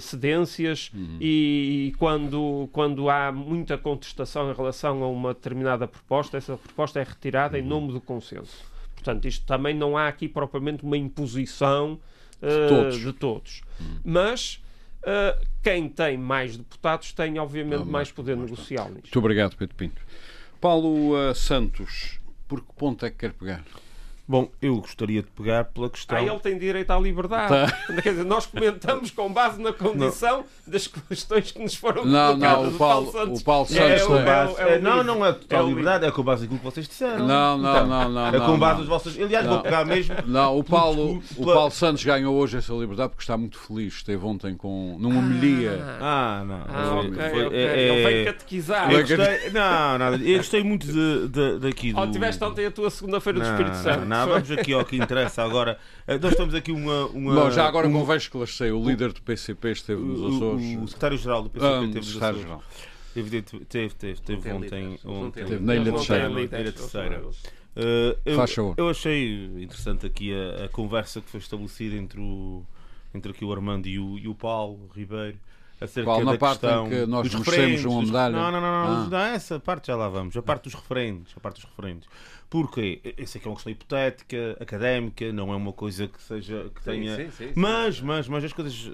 cedências uhum. e quando, quando há muita contestação em relação a uma determinada proposta, essa proposta é retirada uhum. em nome do consenso. Portanto, isto também não há aqui propriamente uma imposição uh, de todos. De todos. Uhum. Mas uh, quem tem mais deputados tem, obviamente, mais poder negocial nisto. Muito obrigado, Pedro Pinto. Paulo uh, Santos, por que ponto é que quer pegar? Bom, eu gostaria de pegar pela questão. Ah, ele tem direito à liberdade. Tá. Quer dizer, nós comentamos com base na condição não. das questões que nos foram não, Não, o Paulo, Santos. O Paulo Santos é, com base, é, é, não, não é total é liberdade, é com base naquilo que vocês disseram. Não, não, então, não, não. É com base nas vossas. Aliás, vou pegar mesmo. Não, o Paulo, o Paulo Santos ganhou hoje essa liberdade porque está muito feliz. Esteve ontem com. numa homilia. Ah, não. Ah, ok, foi, ok. É, ele vem catequizar. Eu gostei, não, nada. Eu gostei muito de, de, daqui. Do... Tiveste ontem a tua segunda-feira do Espírito Santo. Vamos aqui ao que interessa agora. Eh, nós estamos aqui uma. uma Bom, já agora um, convém esclarecer: o líder do PCP esteve nos Açores. O, o secretário-geral do PCP ah, esteve nos Açores. Teve, teve, teve, teve ontem, ontem. Teve na Ilha Terceira. Na Ilha Terceira. Uh, eu, eu achei interessante aqui a, a, conversa que foi estabelecida entre o, entre aqui o Armando e o, e o Paulo Ribeiro acerca Qual, na da parte questão em que nós dos merecemos uma medalha? Não, não, não, não, ah. não, essa parte já lá vamos, a parte dos referentes, a parte dos referentes. Porque essa aqui é uma questão hipotética, académica, não é uma coisa que seja que tenha. Sim, sim, sim, mas, mas, mas as coisas,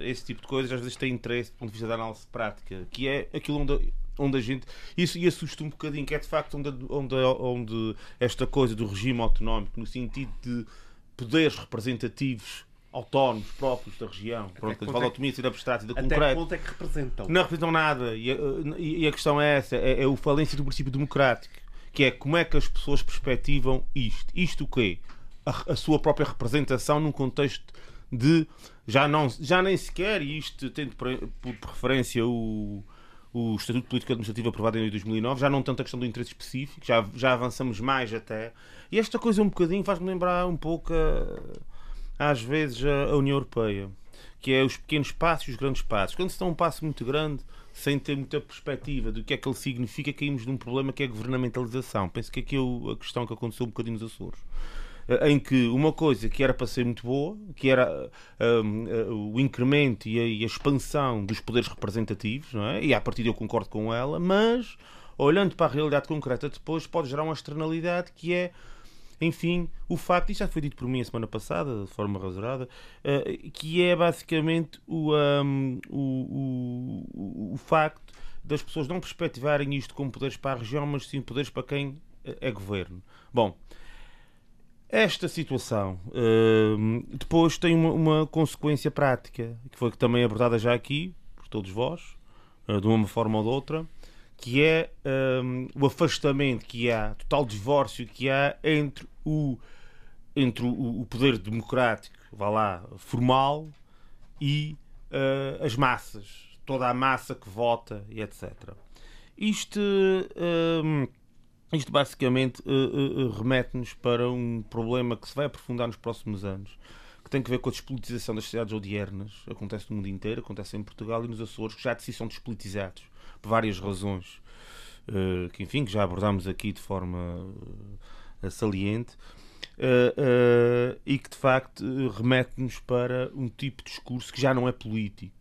esse tipo de coisas às vezes têm interesse do ponto de vista da análise prática, que é aquilo onde onde a gente. Isso e assusta um bocadinho, que é de facto onde, onde, onde esta coisa do regime autonómico, no sentido de poderes representativos autónomos próprios da região. Até Pronto, quando fala de autonomia da abstrata e da concreta. ponto é que representam? Não representam nada. E a, e a questão é essa: é, é o falência do princípio democrático que é como é que as pessoas perspectivam isto. Isto o quê? A, a, sua própria representação num contexto de já, não, já nem sequer, e isto tendo por, por referência o, o Estatuto Político Administrativo aprovado em 2009, já não tanto a questão do interesse específico, já, já avançamos mais até. E esta coisa um bocadinho faz-me lembrar um pouco, a, às vezes, a, União Europeia, que é os pequenos passos e os grandes passos. Quando se dá um passo muito grande, sem ter muita perspectiva do que é que ele significa, caímos num problema que é a governamentalização. Penso que aqui é a questão que aconteceu um bocadinho nos Açores. Eh, em que uma coisa que era para ser muito boa, que era um, uh, o incremento e a, e a, expansão dos poderes representativos, não é? e a partir eu concordo com ela, mas olhando para a realidade concreta depois, pode gerar uma externalidade que é enfim, o facto, isto já foi dito por mim a semana passada, de forma rasurada, uh, que é basicamente o, um, o, o, o facto das pessoas não perspectivarem isto como poderes para a região, mas sim poderes para quem eh, é governo. Bom, esta situação uh, depois tem uma, uma, consequência prática, que foi também abordada já aqui, por todos vós, uh, de uma forma ou de outra, que é um, o afastamento que há, total divórcio que há entre o, entre o, o poder democrático, vá lá, formal, e uh, as massas, toda a massa que vota e etc. Isto, um, isto basicamente uh, uh, remete-nos para um problema que se vai aprofundar nos próximos anos, que tem que ver com a despolitização das cidades odiernas. Acontece no mundo inteiro, acontece em Portugal e nos Açores, que já si são despolitizados por várias razões uh, que, enfim, que já abordámos aqui de forma uh, saliente. Uh, e que de facto remete-nos para um tipo de discurso que já não é político.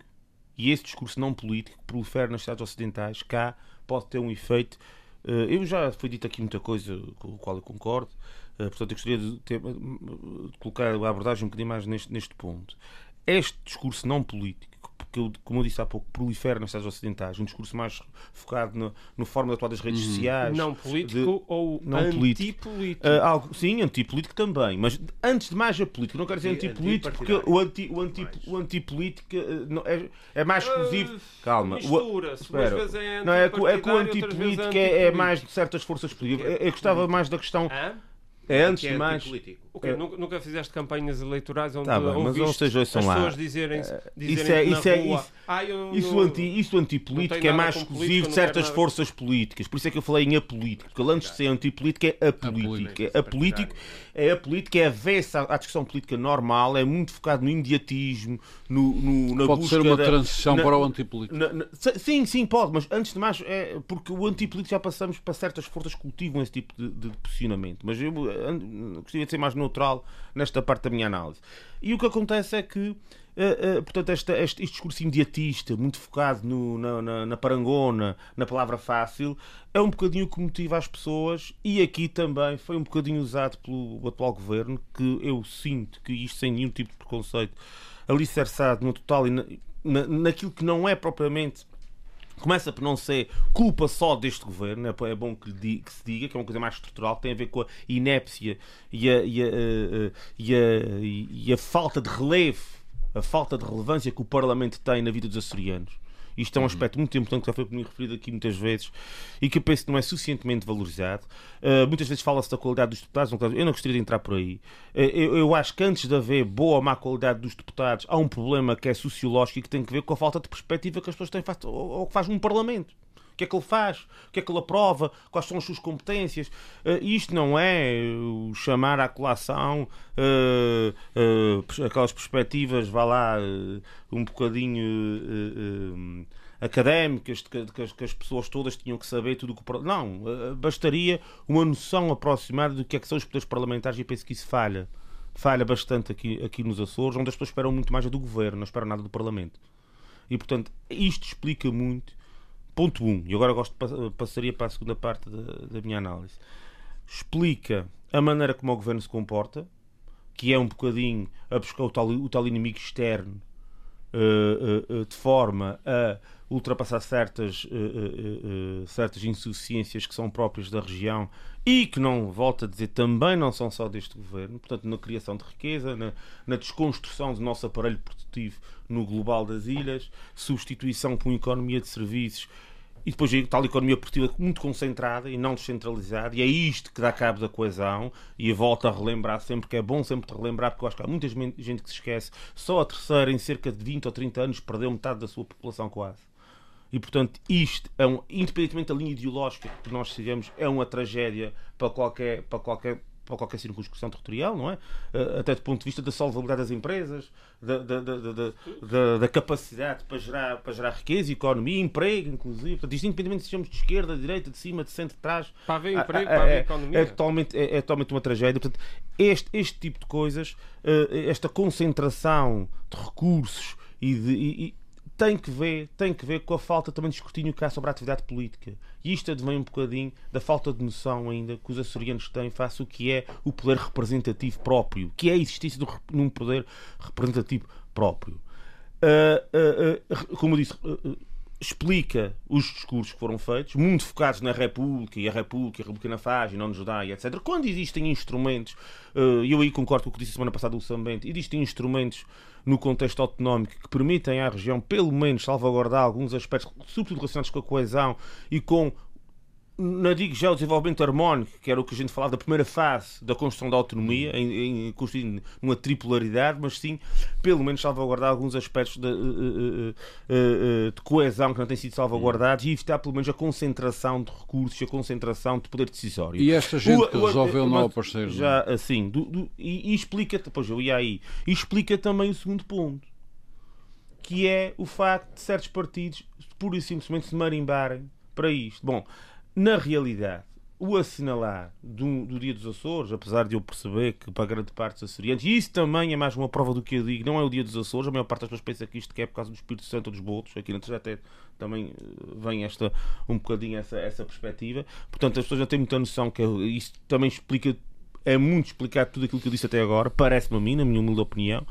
E esse discurso não político que prolifera nas cidades ocidentais, cá pode ter um efeito. eu já foi dito aqui muita coisa com o qual eu concordo, portanto eu gostaria de, ter, de colocar a abordagem um bocadinho mais neste, neste ponto. Este discurso não político que, como eu disse há pouco, prolifera nas cidades ocidentais, um discurso mais focado no, no forma de atuar das redes uhum. sociais. Não político de, ou não antipolítico? Uh, algo, sim, antipolítico também, mas antes de mais a político, não quero dizer antipolítico, porque o, anti, o, anti, o antipolítico uh, é, é mais exclusivo. Uh, Calma, mistura espera, é não, é, é que o antipolítico é, é, mais de certas forças políticas. Eu, eu gostava mais da questão. É antes de mais. Okay, nunca, nunca, fizeste campanhas eleitorais onde tá bem, mas as pessoas lá. dizerem, dizerem isso é, isso é, rua, isso, ah, isso, anti, isso antipolítico é mais exclusivo de certas forças políticas. Por isso é que eu falei em apolítico. Porque antes de ser antipolítico é apolítico. É apolítico é a política, é avessa à discussão política normal, é muito focado no imediatismo, no, no na pode busca ser uma da, transição na, para o antipolítico. Na, na, sim, sim, pode, mas antes de mais, é porque o antipolítico já passamos para certas forças que cultivam esse tipo de, de posicionamento. Mas eu gostaria de ser mais neutral nesta parte da minha análise. E o que acontece é que Uh, uh, portanto, esta, este, este, discurso imediatista, muito focado no, na, na, na, parangona, na palavra fácil, é um bocadinho que motiva as pessoas e aqui também foi um bocadinho usado pelo atual governo, que eu sinto que isto sem nenhum tipo de preconceito, alicerçado no total e na, naquilo que não é propriamente começa por não ser culpa só deste governo, é, é bom que, que, se diga, que é uma coisa mais estrutural, que tem a ver com a inépcia e a, e a, e a, e a falta de relevo a falta de relevância que o Parlamento tem na vida dos açorianos. Isto é um uhum. aspecto muito importante que já foi referido aqui muitas vezes e que eu penso que não é suficientemente valorizado. Uh, muitas vezes fala-se da qualidade dos deputados, eu não gostaria de entrar por aí. Uh, eu, eu, acho que antes de haver boa ou má qualidade dos deputados, há um problema que é sociológico e que tem que ver com a falta de perspectiva que as pessoas têm ou que faz um Parlamento. O que é que ele faz? O que é que ele aprova? Quais são as suas competências? Uh, isto não é o chamar à colação uh, aquelas perspectivas, vá lá, um bocadinho académicas, que, as pessoas todas tinham que saber tudo o que. Não, bastaria uma noção aproximada do que é que são os poderes parlamentares e penso que isso falha. Falha bastante aqui, aqui nos Açores, onde as pessoas esperam muito mais do governo, não esperam nada do Parlamento. E portanto, isto explica muito Ponto 1, um, e agora gosto, passaria para a segunda parte da, da minha análise. Explica a maneira como o governo se comporta, que é um bocadinho a buscar o tal, o tal inimigo externo uh, uh, uh, de forma a ultrapassar certas, certas insuficiências que são próprias da região e que não, volto a dizer, também não são só deste governo, portanto, na criação de riqueza, na, na desconstrução do nosso aparelho produtivo no global das ilhas, substituição por uma economia de serviços e depois tal economia produtiva muito concentrada e não descentralizada, e é isto que dá cabo da coesão, e volto a relembrar sempre que é bom sempre relembrar, porque eu acho que há muita gente que se esquece, só a terceira em cerca de 20 ou 30 anos perdeu metade da sua população quase. E portanto, isto, é um, independentemente da linha ideológica que nós sigamos, é uma tragédia para qualquer, para qualquer para qualquer circunscrição territorial, não é? Eh, até do ponto de vista da solvabilidade das empresas, da, da, da, da, capacidade para gerar, para gerar riqueza, economia, emprego, inclusive. Portanto, isto independente se estamos de esquerda, de direita, de cima, de centro, de trás. Para haver emprego, para haver é, economia. É totalmente, é, é, totalmente uma tragédia. Portanto, este, este tipo de coisas, eh, esta concentração de recursos e de. Tem que ver, tem que ver com a falta também de escrutínio que há sobre a atividade política. E isto advém um bocadinho da falta de noção ainda que os açorianos têm face o que é o poder representativo próprio, que é a existência de um poder representativo próprio. Uh, uh, uh, como eu disse, explica os discursos que foram feitos, muito focados na República e a República, a República na Faz e não nos dá, e etc. Quando existem instrumentos, e eu aí concordo com o que disse semana passada o Sambente, existem instrumentos no contexto autonómico que permitem à região, pelo menos, salvaguardar alguns aspectos, sobretudo relacionados com a coesão e com não digo já o desenvolvimento harmónico, que era o que a gente falava da primeira fase da construção da autonomia, em, em numa tripolaridade, mas sim, pelo menos, salvaguardar alguns aspectos de, uh, uh, uh, de coesão que não têm sido salvaguardados e evitar, pelo menos, a concentração de recursos, a concentração de poder decisório. E esta gente o, que resolveu não aparecer. Já, assim, do, do, e, e, explica, depois eu ia aí, e explica também o segundo ponto, que é o facto de certos partidos, pura e simplesmente, se marimbarem para isto. Bom, na realidade, o assinalar do, do, Dia dos Açores, apesar de eu perceber que para grande parte dos açorianos, e isso também é mais uma prova do que eu digo, não é o Dia dos Açores, a maior parte das pessoas pensa que isto é por causa do Espírito Santo ou dos botos, aqui na terceira até também eh, vem esta, um bocadinho essa, essa perspectiva. Portanto, as pessoas já têm muita noção que isso também explica, é muito explicado tudo aquilo que eu disse até agora, parece-me a mim, na minha humilde opinião.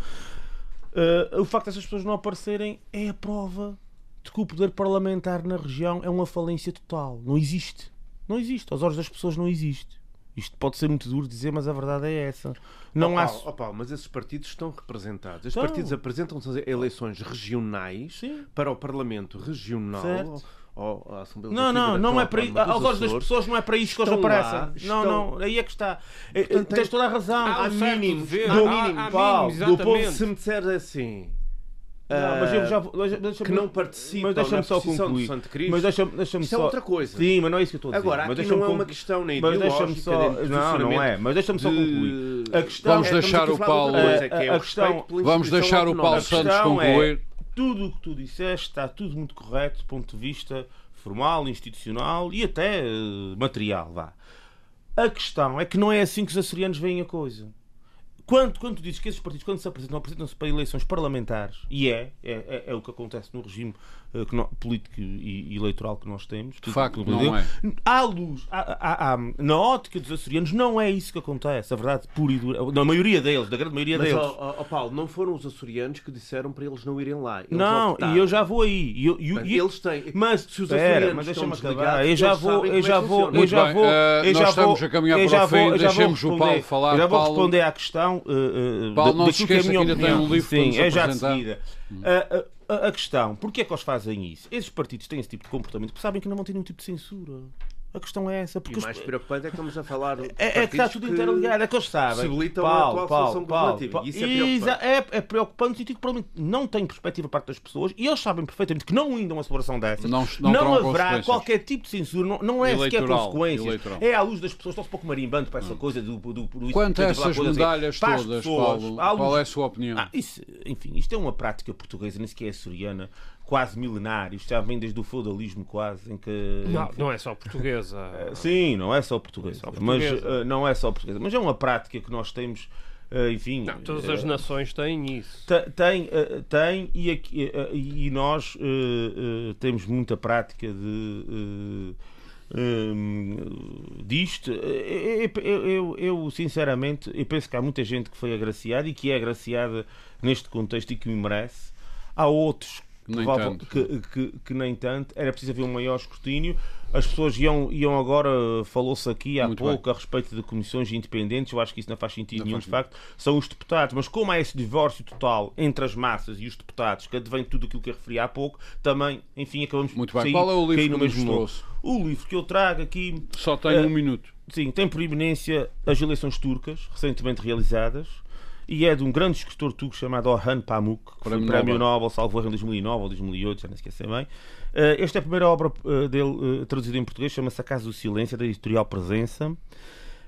Uh, o facto dessas pessoas não aparecerem é a prova de que o poder parlamentar na região é uma falência total. Não existe. Não existe. Aos olhos das pessoas não existe. Isto pode ser muito duro dizer, mas a verdade é essa. Não oh, há. Paulo, mas esses partidos estão representados. Esses partidos apresentam-se eleições regionais Sim. para o Parlamento regional. Certo ou a Assembleia Não, não, não é para isso. Aos olhos das pessoas não é para isso que eles estão lá, aparecem. Não, estão- não, aí é que está. Portanto, Tens toda a razão. Há Há certo mínimos, dever, há mínimos, do povo, se me disseres assim, Não, mas eu já vou- deixa- que não participam Mas deixa-me na só concluir. do Santo Cristo, Mas deixa Isso é só. outra coisa. Sim, mas não é isso que eu estou a dizer. Agora, mas aqui não é uma questão nem Mas deixa-me só. Não, não é. Mas deixa-me só concluir. A questão Vamos é- deixar o Paulo- é a o questão- Vamos deixar o Paulo. Santos questão é- concluir. tudo o que tu disseste está tudo muito correto do ponto de vista formal, institucional e até eh, material, vá. A questão é que não é assim que os açorianos veem a coisa. Quando, quando tu dizes que esses partidos, quando se apresentam, apresentam-se para eleições parlamentares, e é, é, é, é o que acontece no regime que nó- político e, eleitoral que nós temos. De facto, Tudo- não é. Há luz, há- há- há- na ótica dos açorianos, não é isso que acontece, a verdade, pura e dura. Na maioria deles, da grande maioria Mas, deles. ó, ó, Paulo, não foram os açorianos que disseram para eles não irem lá. Eles não, optaram. e eu já vou aí. E eu- e eu- Mas e- eles têm. Mas, se os açorianos mas estão deixa-me acabar. Eu já vou, eu já que vou, eu Muito já bem, vou, eh, eu nós já estamos vou, a caminhar para já o fim, deixemos o Paulo falar. Eu já vou Paulo- responder à questão. eh, eh, Paulo, não se que é a esqueça que ainda tem um livro para Sim, nos é já de seguida. A, a- a- questão, porquê é que eles fazem isso? Esses partidos têm esse tipo de comportamento porque sabem que não vão ter nenhum tipo de censura. A questão é essa. E Porque o os- mais preocupante é que estamos a falar. de é, é que está tudo interligado, é que eles sabem. possibilitam a Paulo, atual Paulo, solução Paulo, governativa. Paulo. Isso é preocupante. É, é preocupante no sentido que provavelmente não tem perspectiva para parte das pessoas e eles sabem perfeitamente que não indo a uma celebração dessas Não- não terão haverá qualquer tipo de censura, não, não é sequer Eleitoral, consequências. eleitoral. É à luz das pessoas, estão-se um pouco marimbando para essa coisa do. do, do, do Quanto a essas assim. medalhas Para as todas, pessoas, Paulo, luz- qual é a sua opinião? Ah, isso, enfim, isto é uma prática portuguesa, nem sequer é açoriana, quase milenária. Isto já vem desde o feudalismo, quase, em que. Não, não é só portuguesa. Sim, não é só portuguesa. Não é só Mas portuguesa. eh, não é só portuguesa. Mas é uma prática que nós temos, eh, enfim. Não, todas eh, as nações têm isso. te- Tem, eh, tem e, aqui, eh, e nós eh, eh, temos muita prática de. eh, eh, disto Eh, eu, eu- eu- eu, sinceramente eu penso que há muita gente que foi agraciada e que é agraciada neste contexto e que me merece há outros Tanto. que, que- que nem tanto. Era preciso haver um maior escrutínio. As pessoas iam, iam agora falou-se aqui há Muito pouco a respeito de comissões independentes. Eu acho que isso não faz sentido Não nenhum faz de facto. São os deputados. Mas como há esse divórcio total entre as massas e os deputados que advém de tudo aquilo que eu referi há pouco também enfim acabamos Muito por bem. sair, Qual é o livro no mesmo trouxe? o livro que eu trago aqui Só tem eh, um minuto. Sim, tem por eminência as eleições turcas, recentemente realizadas, e é de um grande escritor turco chamado Orhan Pamuk, que foi Prémio Nobel. Salvo erro, em 2009 ou 2008, já nem esqueci bem. Eh, Esta é a primeira obra eh, dele eh, traduzida em português, chama-se A Casa do Silêncio, da editorial Presença.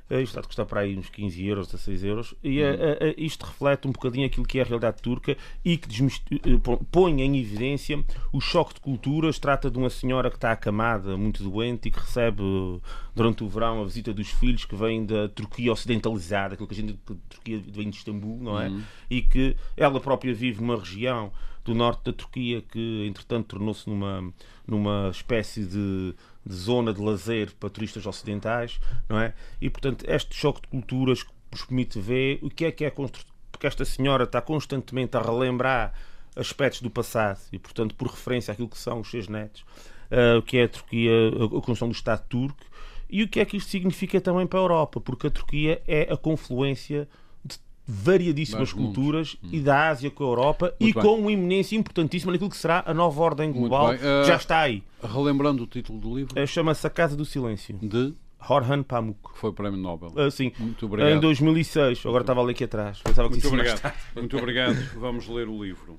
Eh, Isto está a custar para aí uns 15 euros, 16 euros. E eh, eh, eh, isto reflete um bocadinho aquilo que é a realidade turca e que eh, põe em evidência o choque de culturas. Trata de uma senhora que está acamada, muito doente e que recebe durante o verão a visita dos filhos que vêm da Turquia ocidentalizada, aquilo que a gente que a Turquia vem de Istambul, não é? E que ela própria vive numa região do norte da Turquia que, entretanto, tornou-se numa, numa espécie de, de zona de lazer para turistas ocidentais, não é? E, portanto, este choque de culturas que nos permite ver o que é que é constru... porque esta senhora está constantemente a relembrar aspectos do passado e, portanto, por referência àquilo que são os seus netos, ah, o que é a Turquia, a construção do Estado turco e o que é que isto significa também para a Europa, porque a Turquia é a confluência variadíssimas culturas e da Ásia com a Europa e Muito bem. com uma iminência importantíssima naquilo que será a nova ordem global bem. Ah, que já está aí. Relembrando o título do livro, Eh, Chama-se A Casa do Silêncio. de Orhan Pamuk. que foi Prémio Nobel. Ah, sim. Muito Em obrigado. 2006. Agora estava ali aqui atrás. Pensava que Muito obrigado. Muito obrigado. Vamos ler o livro.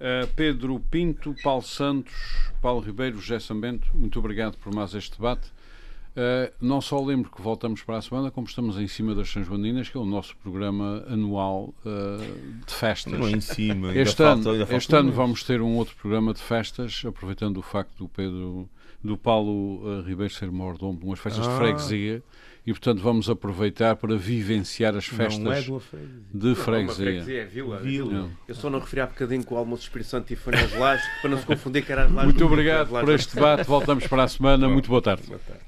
Uh, Pedro Pinto, Paulo Santos, Paulo Ribeiro, José Sambento, muito obrigado por mais este debate. Uh, não só lembro que voltamos para a semana, como estamos em cima das São Joaninas, que é o nosso programa anual uh, de festas. Não é em cima. ainda Este falta- ano, ainda falta este ano vamos ter um outro programa de festas, aproveitando o facto do Pedro, do Paulo uh, Ribeiro ser mordomo, umas festas de Ah. freguesia, e portanto vamos aproveitar para vivenciar as festas Não é de uma freguesia. de Uma freguesia. freguesia, é vila. Vila. Não. Eu só não referi há bocadinho que o almoço Espírito Santo e foi nas lajes, para não se confundir que era as lajes. Muito do- obrigado por este debate. Voltamos para a semana. Muito boa tarde. Boa tarde.